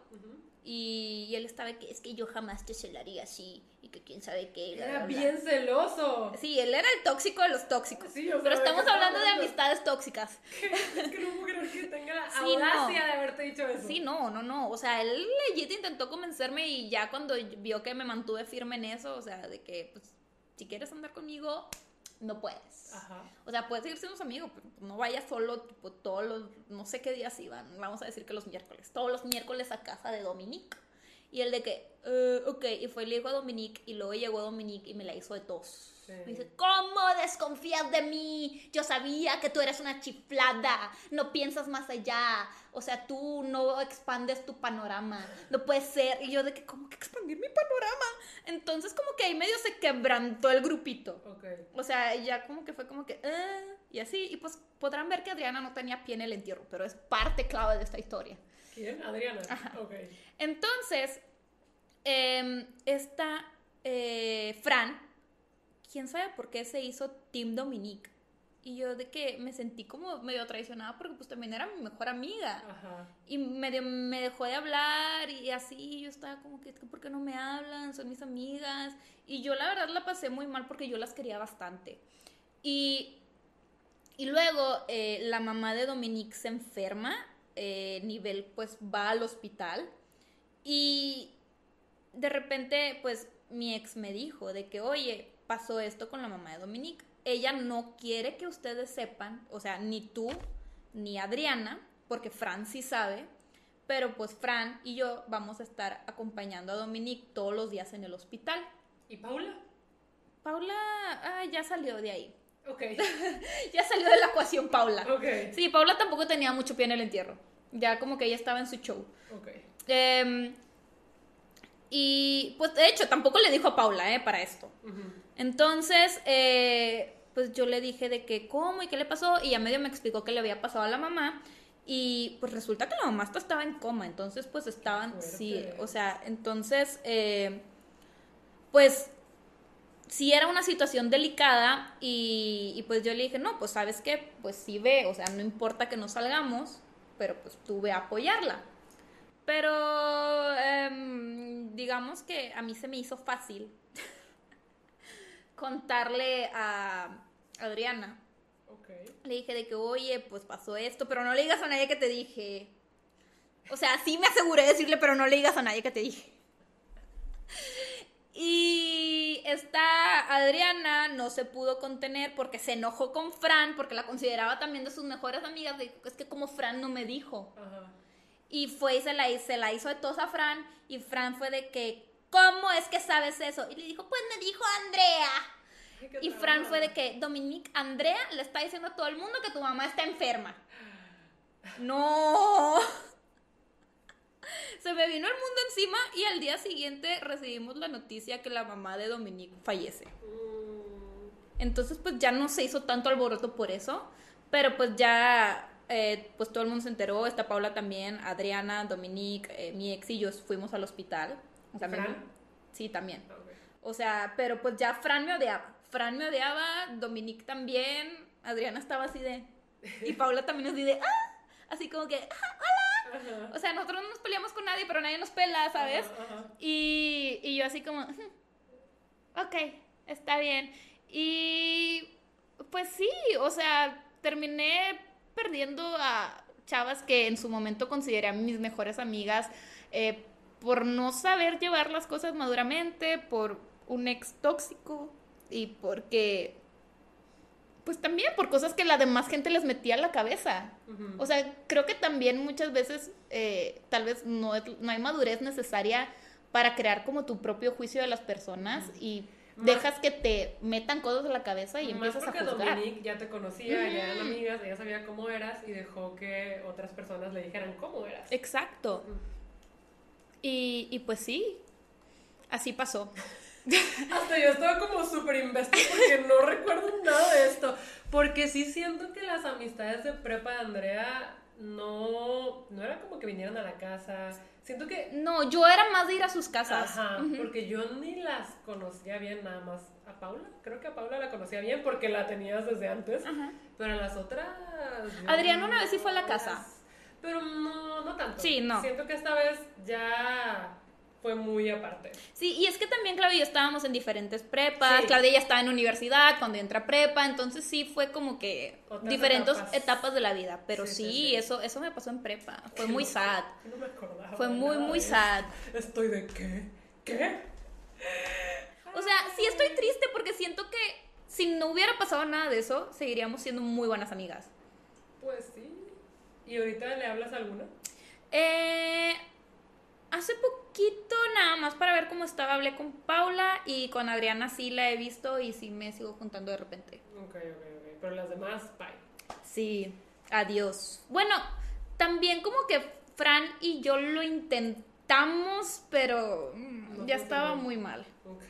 y, él estaba que es que yo jamás te celaría así y que quién sabe qué. Era bien celoso. Sí, él era el tóxico de los tóxicos. pero estamos hablando de amistades tóxicas. Es que no puedo creer que tenga la audacia de haberte dicho eso. Sí, no, no, no. O sea, él legit intentó convencerme y ya cuando vio que me mantuve firme en eso, o sea, de que pues si quieres andar conmigo, no puedes. Ajá. O sea, puedes seguir siendo amigo, pero no vayas solo tipo, todos los, no sé qué días iban, vamos a decir que los miércoles, todos los miércoles a casa de Dominique. Y el de que, uh, ok, y fue el hijo de Dominique, y luego llegó Dominique y me la hizo de tos. Me dice, ¿cómo desconfías de mí? Yo sabía que tú eres una chiflada, no piensas más allá, o sea, tú no expandes tu panorama, no puede ser. Y yo de que, ¿cómo que expandir mi panorama? Entonces como que ahí medio se quebrantó el grupito. O sea, ya como que fue como que, ah", y así, y pues podrán ver que Adriana no tenía pie en el entierro, pero es parte clave de esta historia. ¿Quién? Adriana. Entonces, eh, esta eh, Fran, quién sabe por qué se hizo Team Dominique. Y yo de que me sentí como medio traicionada porque pues también era mi mejor amiga. Y medio me dejó de hablar y así yo estaba como que, ¿por qué no me hablan? Son mis amigas. Y yo la verdad la pasé muy mal porque yo las quería bastante. Y, y luego eh, la mamá de Dominique se enferma, eh, nivel pues va al hospital. Y de repente pues mi ex me dijo de que, oye, pasó esto con la mamá de Dominique ella no quiere que ustedes sepan, o sea, ni tú ni Adriana, porque Fran sí sabe, pero pues Fran y yo vamos a estar acompañando a Dominique todos los días en el hospital. ¿Y Paula? Paula ah, ya salió de ahí. Ok. ya salió de la ecuación Paula. Ok. Sí, Paula tampoco tenía mucho pie en el entierro. Ya como que ella estaba en su show. Ok. Em, y pues de hecho tampoco le dijo a Paula, ¿eh? Para esto. Entonces, eh, pues yo le dije de que, ¿cómo y qué le pasó? Y a medio me explicó que le había pasado a la mamá. Y pues resulta que la mamá hasta estaba en coma, entonces pues estaban, sí, o sea, entonces, eh, pues sí era una situación delicada y, y, pues yo le dije, no, pues sabes qué, pues sí ve, o sea, no importa que no salgamos, pero pues tuve a apoyarla. Pero em, digamos que a mí se me hizo fácil contarle a Adriana. Le dije de que, oye, pues pasó esto, pero no le digas a nadie que te dije. O sea, sí me aseguré de decirle, pero no le digas a nadie que te dije. Y esta Adriana no se pudo contener porque se enojó con Fran, porque la consideraba también de sus mejores amigas. Dijo, es que como Fran no me dijo. Y fue y se la, se la hizo de tos a Fran. Y Fran fue de que, ¿cómo es que sabes eso? Y le dijo, pues me dijo Andrea. Y Fran fue de que, Dominique, Andrea le está diciendo a todo el mundo que tu mamá está enferma. No. Se me vino el mundo encima y al día siguiente recibimos la noticia que la mamá de Dominique fallece. Mm. Entonces pues ya no se hizo tanto alboroto por eso, pero pues ya eh, pues todo el mundo se enteró, está Paula también, Adriana, Dominique, eh, mi ex y yo fuimos al hospital. O sea, ¿Fran? sí, también. O sea, pero pues ya Fran me odiaba. Fran me odiaba, Dominique también, Adriana estaba así de... Y Paula también así de... ¡Ah! Así como que... ¡Ah, hola! O sea, nosotros no nos peleamos con nadie, pero nadie nos pela, ¿sabes? Y, y yo así como... Ok, está bien. Y pues sí, o sea, terminé perdiendo a chavas que en su momento consideré a mis mejores amigas eh, por no saber llevar las cosas maduramente, por un ex tóxico y porque pues también por cosas que la demás gente les metía en la cabeza. O sea, creo que también muchas veces eh, tal vez no, no hay madurez necesaria para crear como tu propio juicio de las personas y dejas que te metan cosas en la cabeza y empiezas a juzgar. Dominique ya te conocía, ya eran amigas, ella sabía cómo eras y dejó que otras personas le dijeran cómo eras. Exacto. y, y pues sí, así pasó. Hasta yo estaba como súper investida porque no recuerdo. Porque sí siento que las amistades de prepa de Andrea no, no era como que vinieran a la casa. Siento que... No, yo era más de ir a sus casas. Ajá, porque yo ni las conocía bien nada más. A Paula, creo que a Paula la conocía bien porque la tenías desde antes. Pero a las otras... Adriana una vez sí fue a la casa. Pero no, no tanto. Sí, no. Siento que esta vez ya fue muy aparte. Sí, y es que también Claudia y yo estábamos en diferentes prepas, Claudia ya estaba en universidad cuando entra prepa, entonces sí fue como que diferentes etapas. de la vida, pero sí, eso eso me pasó en prepa, fue muy sad. No me acordaba. Fue muy muy sad. Estoy de qué? ¿Qué? O sea, sí estoy triste porque siento que si no hubiera pasado nada de eso, seguiríamos siendo muy buenas amigas. Pues sí. ¿Y ahorita le hablas a alguna? Eh, hace poquito nada más para ver cómo estaba, hablé con Paula y con Adriana sí la he visto y sí me sigo juntando de repente. Ok, ok, ok. Pero las demás, bye. Sí, adiós. Bueno, también como que Fran y yo lo intentamos, pero mm, ya estaba muy mal. Ok.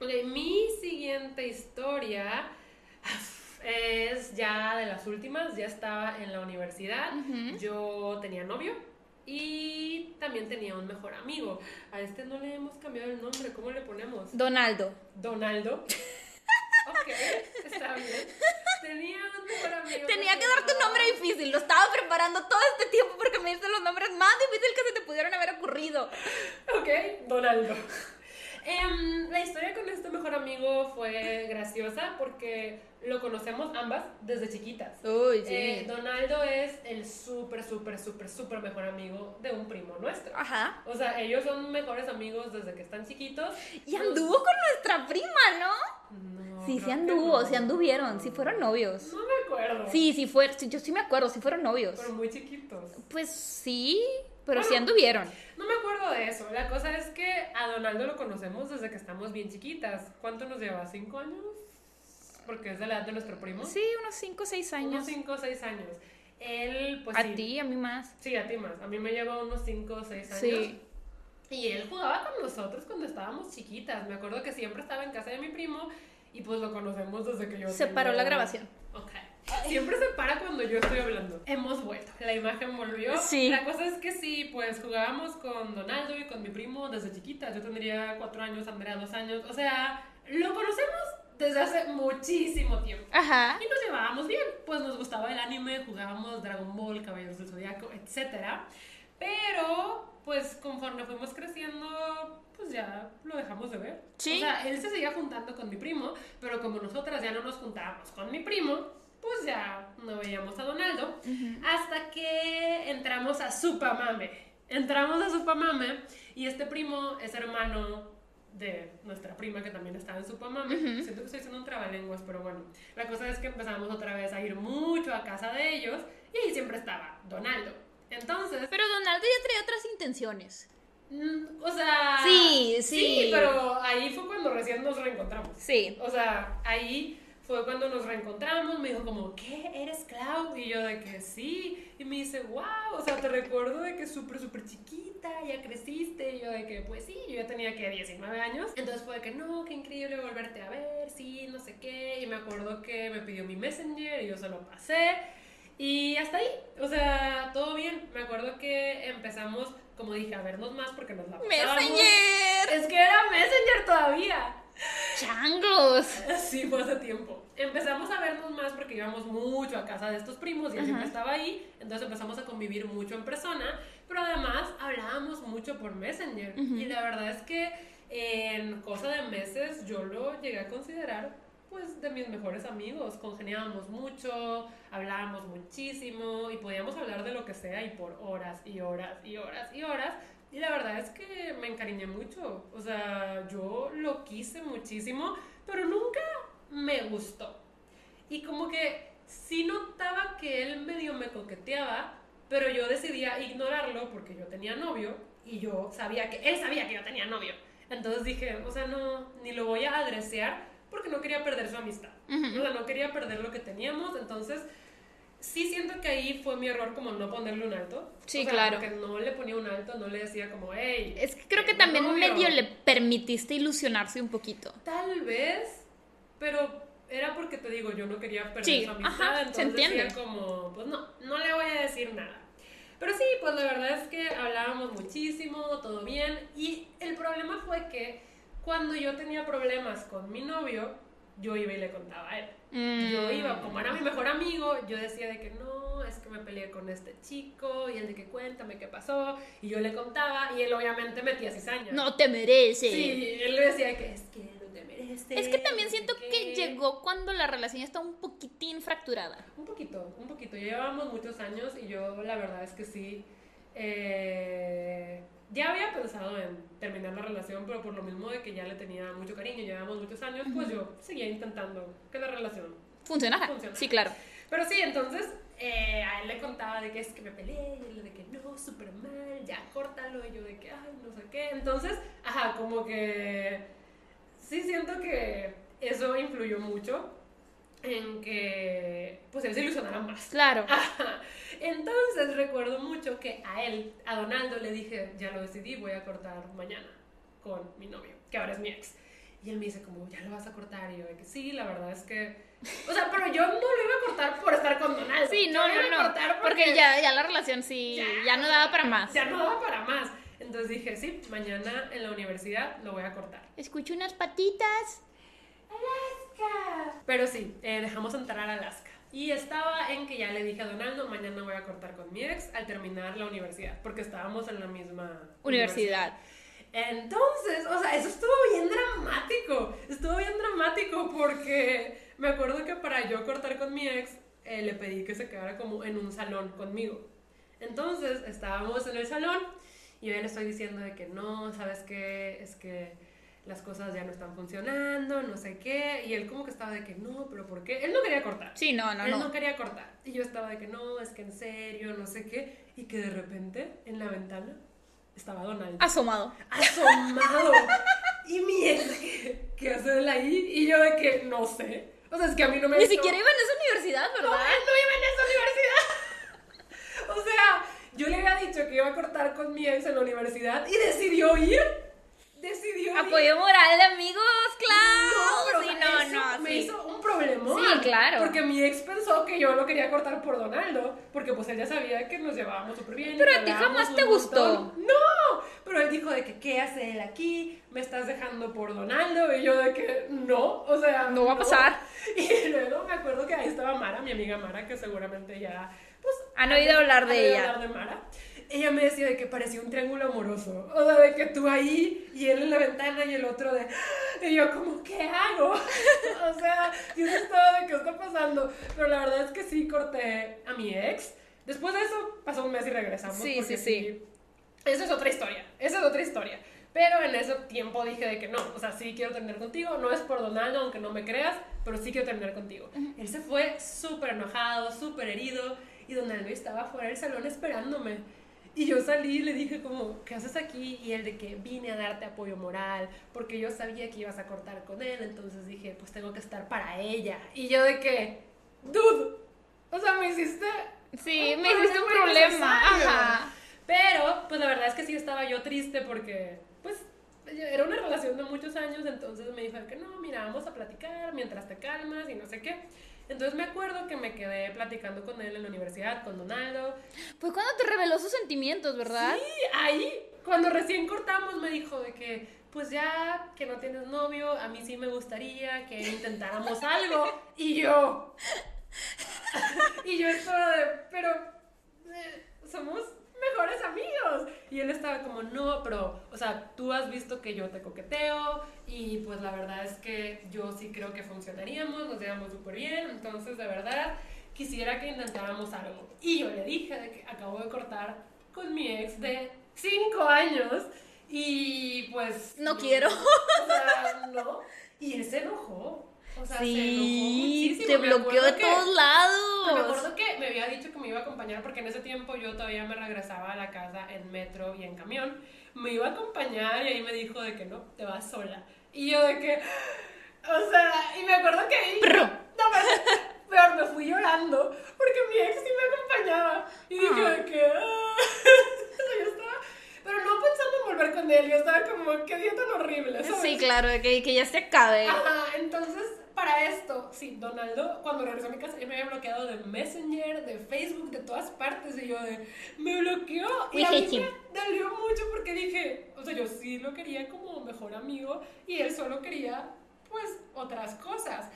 Ok, mi siguiente historia es ya de las últimas, ya estaba en la universidad, yo tenía novio y también tenía un mejor amigo. A este no le hemos cambiado el nombre. ¿Cómo le ponemos? Donaldo. Donaldo. ok, está bien. Tenía un mejor amigo. Tenía que darte un nombre difícil. Lo estaba preparando todo este tiempo porque me diste los nombres más difíciles que se te pudieron haber ocurrido. Ok, Donaldo. Em, la historia con este mejor amigo fue graciosa porque lo conocemos ambas desde chiquitas. Uy, sí. Eh, Donaldo es el súper, súper, súper, súper mejor amigo de un primo nuestro. Ajá. O sea, ellos son mejores amigos desde que están chiquitos. Y anduvo con nuestra prima, ¿no? No. Sí, sí anduvo, sí anduvieron, sí fueron novios. No me acuerdo. Sí, sí fue, yo sí me acuerdo, sí fueron novios. Pero muy chiquitos. Pues sí, pero sí anduvieron. No me acuerdo de eso. La cosa es que a Donaldo lo conocemos desde que estamos bien chiquitas. ¿Cuánto nos lleva? ¿Cinco años? Porque es de la edad de nuestro primo. Sí, unos 5 o 6 años. Unos 5 o 6 años. Él, pues. A ti, a mí más. Sí, a ti más. A mí me lleva unos 5 o 6 años. Sí. Y él jugaba con nosotros cuando estábamos chiquitas. Me acuerdo que siempre estaba en casa de mi primo y pues lo conocemos desde que yo. Se paró la grabación. Ok. Siempre se para cuando yo estoy hablando. Hemos vuelto. La imagen volvió. Sí. La cosa es que sí, pues jugábamos con Donaldo y con mi primo desde chiquitas. Yo tendría 4 años, Andrea 2 años. O sea, lo conocemos desde hace muchísimo tiempo. Ajá. Y nos llevábamos bien, pues nos gustaba el anime, jugábamos Dragon Ball, Caballeros del Zodiaco, etc. Pero, pues conforme fuimos creciendo, pues ya lo dejamos de ver. Sí. O sea, él se seguía juntando con mi primo, pero como nosotras ya no nos juntábamos con mi primo, pues ya no veíamos a Donaldo. Hasta que entramos a Supamame. Entramos a Supamame y este primo es hermano de nuestra prima que también estaba en su Siento que estoy haciendo un trabalenguas, pero bueno. La cosa es que empezamos otra vez a ir mucho a casa de ellos y ahí siempre estaba Donaldo. Entonces. Pero Donaldo ya traía otras intenciones. Mm, o sea. Sí, sí. Sí, pero ahí fue cuando recién nos reencontramos. Sí. O sea, ahí fue cuando nos reencontramos, me dijo como, ¿qué? ¿Eres Clau? Y yo de que sí, y me dice, wow, o sea, te recuerdo de que súper, súper chiquita, ya creciste, y yo de que, pues sí, yo ya tenía que 19 años, entonces fue de que, no, qué increíble volverte a ver, sí, no sé qué, y me acuerdo que me pidió mi messenger y yo se lo pasé, y hasta ahí, o sea, todo bien, me acuerdo que empezamos, como dije, a vernos más porque nos la pasábamos. ¡Messenger! Es que era Messenger todavía. ¡Changos! Sí, fue hace tiempo. Empezamos a vernos más porque íbamos mucho a casa de estos primos y él siempre estaba ahí. Entonces empezamos a convivir mucho en persona. Pero además hablábamos mucho por Messenger. Y la verdad es que en cosa de meses yo lo llegué a considerar pues de mis mejores amigos, congeniábamos mucho, hablábamos muchísimo y podíamos hablar de lo que sea y por horas y horas y horas y horas. Y la verdad es que me encariñé mucho, o sea, yo lo quise muchísimo, pero nunca me gustó. Y como que sí notaba que él medio me coqueteaba, pero yo decidía ignorarlo porque yo tenía novio y yo sabía que él sabía que yo tenía novio. Entonces dije, o sea, no, ni lo voy a adresear porque no quería perder su amistad. O sea, no quería perder lo que teníamos, entonces sí siento que ahí fue mi error como no ponerle un alto. Sí, O sea, claro. Porque no le ponía un alto, no le decía como, hey. Es que creo que también novio". medio le permitiste ilusionarse un poquito. Tal vez, pero era porque te digo, yo no quería perder Sí, su amistad, ajá, se entonces entiende. decía como, pues no, no le voy a decir nada. Pero sí, pues la verdad es que hablábamos muchísimo, todo bien, y el problema fue que cuando yo tenía problemas con mi novio, yo iba y le contaba a él. Mm. Yo iba, como era mi mejor amigo, yo decía de que no, es que me peleé con este chico, y él de que cuéntame qué pasó, y yo le contaba, y él obviamente metía cizaña. No te mereces. Sí, él le decía que es que no te mereces. Es que también siento que llegó cuando la relación está un poquitín fracturada. Un poquito, un poquito. Llevábamos muchos años y yo la verdad es que sí. eh, ya había pensado en terminar la relación, pero por lo mismo de que ya le tenía mucho cariño, llevábamos muchos años, pues yo seguía intentando que la relación Funcionara. Funcionara. Sí, claro. Pero sí, entonces eh, a él le contaba de que es que me peleé, y él de que no, súper mal, ya córtalo, y yo de que, ay, no sé qué. Entonces, ajá, como que sí siento que eso influyó mucho en que pues él se ilusionara más. Claro. Entonces recuerdo mucho que a él, a Donaldo, le dije, ya lo decidí, voy a cortar mañana con mi novio, que ahora es mi ex. Y él me dice como, ya lo vas a cortar. Y yo de que sí, la verdad es que... O sea, pero yo no lo iba a cortar por estar con Donaldo. Sí, Yo no, iba no, a no. cortar Porque ya, ya la relación sí, ya, no daba para más. Ya no daba para más. Entonces dije, sí, mañana en la universidad lo voy a cortar. Escucho unas patitas. Alaska. Pero sí, eh, dejamos entrar a Alaska. Y estaba en que ya le dije a Donaldo, mañana voy a cortar con mi ex al terminar la universidad, porque estábamos en la misma Universidad. Entonces, o sea, eso estuvo bien dramático. Estuvo bien dramático porque me acuerdo que para yo cortar con mi ex, eh, le pedí que se quedara como en un salón conmigo. Entonces, estábamos en el salón y yo le estoy diciendo de que no, ¿sabes qué? Es que las cosas ya no están funcionando, no sé qué. Y él como que estaba de que no, pero ¿por qué? Él no quería cortar. Sí, no, no, Él no no. quería cortar. Y yo estaba de que no, es que en serio, no sé qué. Y que de repente en la ventana estaba Donald. Asomado. Asomado. y mi ex, ¿qué, qué hace él ahí? Y yo de que no sé. O sea, es que a mí no me Ni siquiera iba en esa universidad, No, ¿verdad? él no iba en esa universidad. o sea, yo le había dicho que iba a cortar con mi ex en la universidad y decidió ir. Decidió. Apoyo moral de amigos, claro. No, sí, no, eso no, me sí. hizo un problemón. Sí, claro. Porque mi ex pensó que yo lo quería cortar por Donaldo, porque pues él ya sabía que nos llevábamos súper bien. Pero a ti jamás te gustó. montón. No, pero él dijo de que qué hace él aquí, me estás dejando por Donaldo, y yo de que no, o sea, No va a pasar. Y luego me acuerdo que ahí estaba Mara, mi amiga Mara, que seguramente ya, pues... Han oído hablar de han oído ella. hablar de Mara. Ella me decía de que parecía un triángulo amoroso. O sea, de que tú ahí y él en la ventana y el otro de... Y yo como, ¿qué hago? o sea, yo estaba de qué está pasando. Pero la verdad es que sí corté a mi ex. Después de eso pasó un mes y regresamos. Sí, sí, sí. Esa es otra historia. Esa es otra historia. Pero en ese tiempo dije de que no, o sea, sí quiero terminar contigo, no es por Donaldo, aunque no me creas, pero sí quiero terminar contigo. Él se fue súper enojado, súper herido, y Donaldo estaba fuera del salón esperándome. Y yo salí y le dije como, ¿qué haces aquí? Y él de que vine a darte apoyo moral, porque yo sabía que ibas a cortar con él, entonces dije, pues tengo que estar para ella. Y yo de que, dude, o sea, me hiciste... Sí, me hiciste un problema. innecesario". Ajá. Pero, pues la verdad es que sí estaba yo triste porque, pues, era una relación de muchos años, entonces me dijo que no, mira, vamos a platicar mientras te calmas y no sé qué. Entonces me acuerdo que me quedé platicando con él en la universidad, con Donaldo. Fue cuando te reveló sus sentimientos, ¿verdad? Sí, ahí, cuando recién cortamos, me dijo de que, pues ya que no tienes novio, a mí sí me gustaría que intentáramos algo. Y yo, y yo estaba de, pero, eh, somos mejores amigos. Y él estaba como, no, pero, o sea, tú has visto que yo te coqueteo y pues la verdad es que yo sí creo que funcionaríamos, nos llevamos súper bien, entonces de verdad quisiera que intentáramos algo. Y yo le dije de que acabo de cortar con mi ex de 5 años y pues... No quiero. O sea, no. Y él se enojó. O sea, sí, se te bloqueó de que- todos lados. me acuerdo que me había dicho que me iba a acompañar porque en ese tiempo yo todavía me regresaba a la casa en metro y en camión. Me iba a acompañar y ahí me dijo de que no, te vas sola. Y yo de que, o sea, y me acuerdo que ahí... Prr. No, pero, peor, me fui llorando porque mi ex sí me acompañaba. Y dije Ah. de que... ah. O sea, yo estaba... Pero no en volver con él, yo estaba como, qué día tan horrible, ¿sabes? Sí, claro, que, que ya se acabe. Ajá, entonces, para esto, sí, Donaldo, cuando regresó a mi casa, ya me había bloqueado de Messenger, de Facebook, de todas partes, y yo de, me bloqueó, y We a mí him. me dolió mucho porque dije, o sea, yo sí lo quería como mejor amigo, y él solo quería, pues, otras cosas.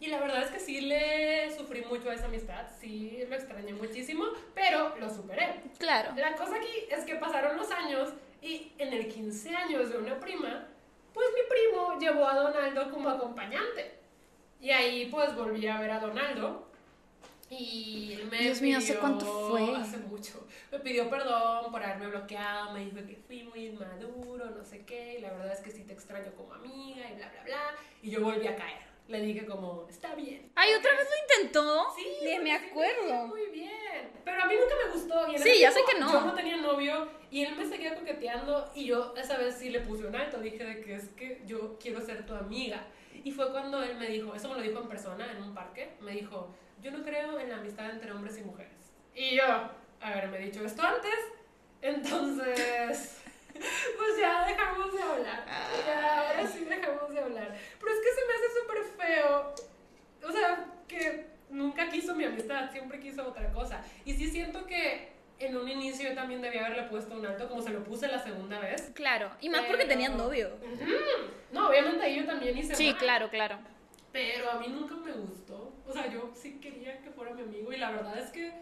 Y la verdad es que sí le sufrí mucho a esa amistad, sí lo extrañé muchísimo, pero lo superé. Claro. La cosa aquí es que pasaron los años y en el 15 años de una prima, pues mi primo llevó a Donaldo como acompañante. Y ahí pues volví a ver a Donaldo y él me Dios mío, ¿hace cuánto fue? Hace mucho. Me pidió perdón por haberme bloqueado, me dijo que fui muy inmaduro, no sé qué, y la verdad es que sí te extraño como amiga y bla, bla, bla. Y yo volví a caer. Le dije como, está bien. Ay, otra vez lo intentó. Sí, porque me sí acuerdo. Muy bien. Pero a mí nunca me gustó. Y en Sí, ya sé que no. Yo no tenía novio y él me seguía coqueteando y yo esa vez sí le puse un alto. Dije de que es que yo quiero ser tu amiga. Y fue cuando él me dijo, eso me lo dijo en persona, en un parque, me dijo, yo no creo en la amistad entre hombres y mujeres. Y yo, haberme dicho esto antes, entonces... Pues ya dejamos de hablar. Ya, ahora sí dejamos de hablar. Pero es que se me hace súper feo o sea, que nunca quiso mi amistad, siempre quiso otra cosa. Y sí siento que en un inicio yo también debía haberle puesto un alto, como se lo puse la segunda vez. Claro. Y más porque Pero- tenían novio. No, obviamente ahí yo también hice Sí, mal, claro, claro. Pero a mí nunca me gustó. O sea, yo sí quería que fuera mi amigo y la verdad es que,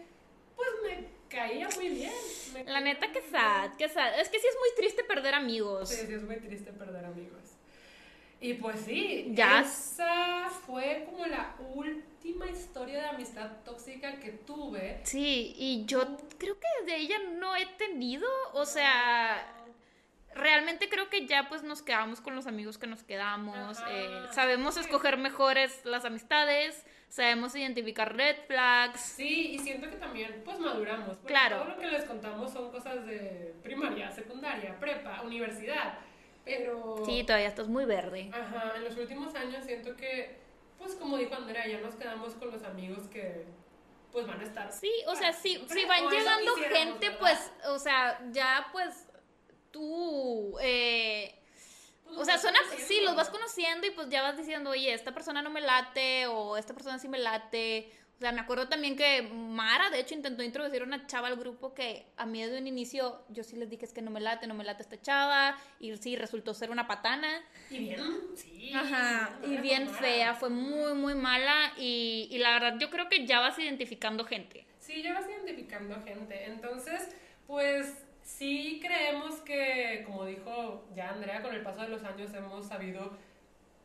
pues me caía muy bien. Me La neta, que sad, que sad. Es que sí es muy triste perder amigos. Sí, sí, es muy triste perder amigos. Y pues sí, Ya. esa fue como la última historia de amistad tóxica que tuve. Sí, y yo creo que de ella no he tenido, o sea, realmente creo que ya pues nos quedamos con los amigos que nos quedamos, eh, sabemos escoger mejores las amistades, sabemos identificar red flags. Sí, y siento que también pues maduramos. Claro. Todo lo que les contamos son cosas de primaria, secundaria, prepa, universidad. Pero... Sí, todavía estás muy verde. Ajá, en los últimos años siento que, pues como dijo Andrea, ya nos quedamos con los amigos que pues van a estar. Sí, o sea, para si, si van llegando gente, ¿verdad? pues, o sea, ya pues tú, eh, Pues o sea, af- sí, los vas conociendo y pues ya vas diciendo, oye, esta persona no me late o esta persona sí me late. O sea, me acuerdo también que Mara, de hecho, intentó introducir una chava al grupo que a mí desde un inicio yo sí les dije es que no me late, no me late esta chava y sí, resultó ser una patana. Y bien, sí. Ajá, y bien fea, fue muy, muy mala y, y la verdad yo creo que ya vas identificando gente. Sí, ya vas identificando gente. Entonces, pues sí creemos que, como dijo ya Andrea, con el paso de los años hemos sabido,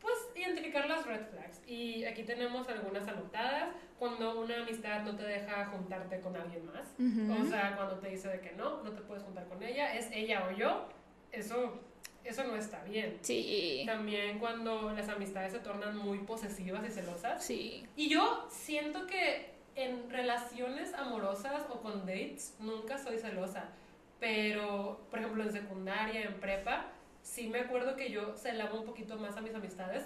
pues, identificar las red flags. Y aquí tenemos algunas anotadas. Cuando una amistad no te deja juntarte con alguien más. Ujú. O sea, cuando te dice de que no, no te puedes juntar con ella, es ella o yo. Eso, eso no está bien. Sí, También cuando las amistades se tornan muy posesivas y celosas. sí. Y yo siento que en relaciones amorosas o con dates nunca soy celosa. Pero, por ejemplo, en secundaria, en prepa, sí me acuerdo que yo celaba un poquito más a mis amistades.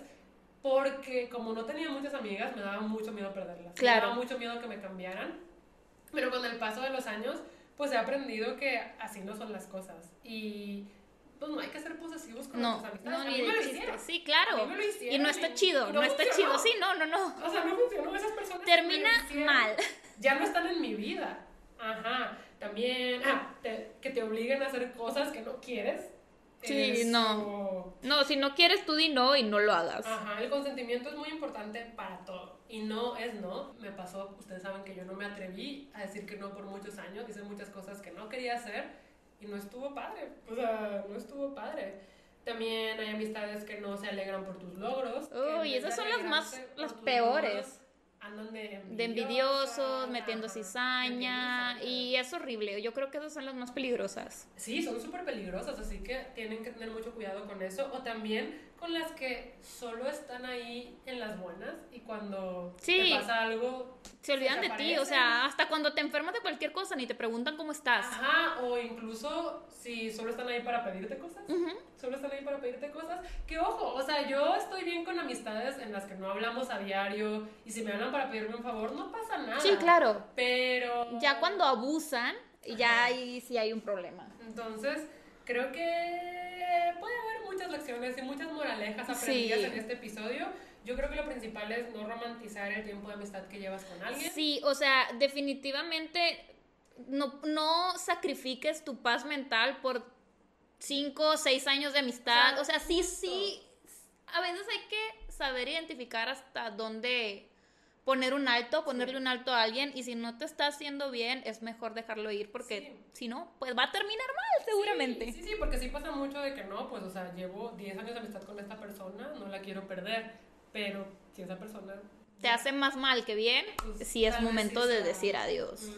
Porque como no tenía muchas amigas, me daba mucho miedo perderlas. Claro. Me daba mucho miedo que me cambiaran. Pero con el paso de los años, pues he aprendido que así no son las cosas. Y pues no hay que ser posesivos con No, nuestras amistades. no, A ni mí me de lo hicieron. Sí, A claro. mí me lo Y hicieron no está y- chido, y no, está chido. Sí, no, no, no. O sea, no funcionó. Esas personas Termina me lo mal. Ya no están en mi vida. Ajá. También, ah, te- que te obliguen a hacer cosas que no quieres. Sí, Eso- no. No, si no quieres tú di no y no lo hagas. Ajá, el consentimiento es muy importante para todo. y no es no. Me pasó, ustedes saben que yo no me atreví a decir que no por muchos años, hice muchas cosas que no quería hacer y no estuvo padre, o sea, no estuvo padre. También hay amistades que no se alegran por tus logros. Uy, esas son las más, las peores andan de, de envidiosos, metiendo cizaña y es horrible. Yo creo que esas son las más peligrosas. Sí, son súper peligrosas, así que tienen que tener mucho cuidado con eso. O también con las que solo están ahí en las buenas y cuando te pasa algo... Se olvidan de ti, o sea, hasta cuando te enfermas de cualquier cosa ni te preguntan cómo estás. Ajá, o incluso si solo están ahí para pedirte cosas, solo están ahí para pedirte cosas. Que ojo, o sea, yo estoy bien con amistades en las que no hablamos a diario y si me hablan para pedirme un favor, no pasa nada. Sí, claro. Pero... Ya cuando abusan, ya ahí sí hay un problema. Entonces, creo que puede haber muchas lecciones y muchas moralejas aprendidas en este episodio. Yo creo que lo principal es no romantizar el tiempo de amistad que llevas con alguien. Sí, o sea, definitivamente no, no sacrifiques tu paz mental por cinco o seis años de amistad. O sea, sí, sí, a veces hay que saber identificar hasta dónde poner un alto, ponerle un alto a alguien y si no te está haciendo bien, es mejor dejarlo ir porque si no, pues va a terminar mal seguramente. Sí, sí, porque sí pasa mucho de que no, pues o sea, llevo 10 años de amistad con esta persona, no la quiero perder, pero si esa persona... Te hace más mal que bien, pues, sí es momento de decir adiós.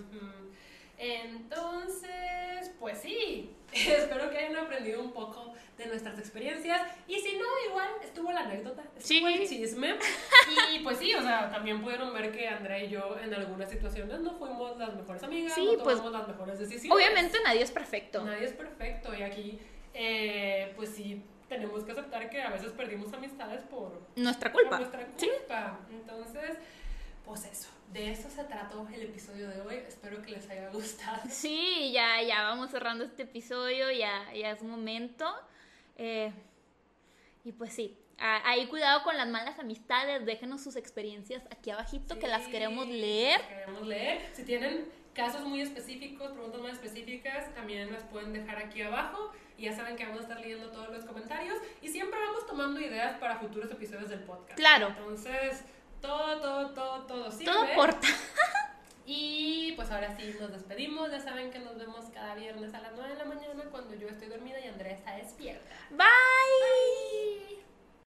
Entonces, pues sí, espero que hayan aprendido un poco de nuestras experiencias. Y si no, igual estuvo la anécdota, estuvo el chisme. Y pues sí, o sea, también pudieron ver que Andrea y yo en algunas situaciones no fuimos las mejores amigas, no pues, tomamos las mejores decisiones. Obviamente nadie es perfecto. Nadie es perfecto. Y aquí, eh, pues sí, tenemos que aceptar que a veces perdimos amistades por nuestra culpa. nuestra culpa. Entonces, pues eso de eso se trató el episodio de hoy. Espero que les haya gustado. Sí, ya, ya vamos cerrando este episodio, ya, ya es momento. Eh, y pues sí, ahí cuidado con las malas amistades, déjenos sus experiencias aquí abajito que las queremos leer. queremos leer. Si tienen casos muy específicos, preguntas más específicas, también las pueden dejar aquí abajo. Y ya saben que vamos a estar leyendo todos los comentarios y siempre vamos tomando ideas para futuros episodios del podcast. Claro. Entonces, todo, todo, todo, todo sirve. Todo porta. Y pues ahora sí nos despedimos. Ya saben que nos vemos cada viernes a las 9 de la mañana cuando yo estoy dormida y Andrea está despierta. Bye.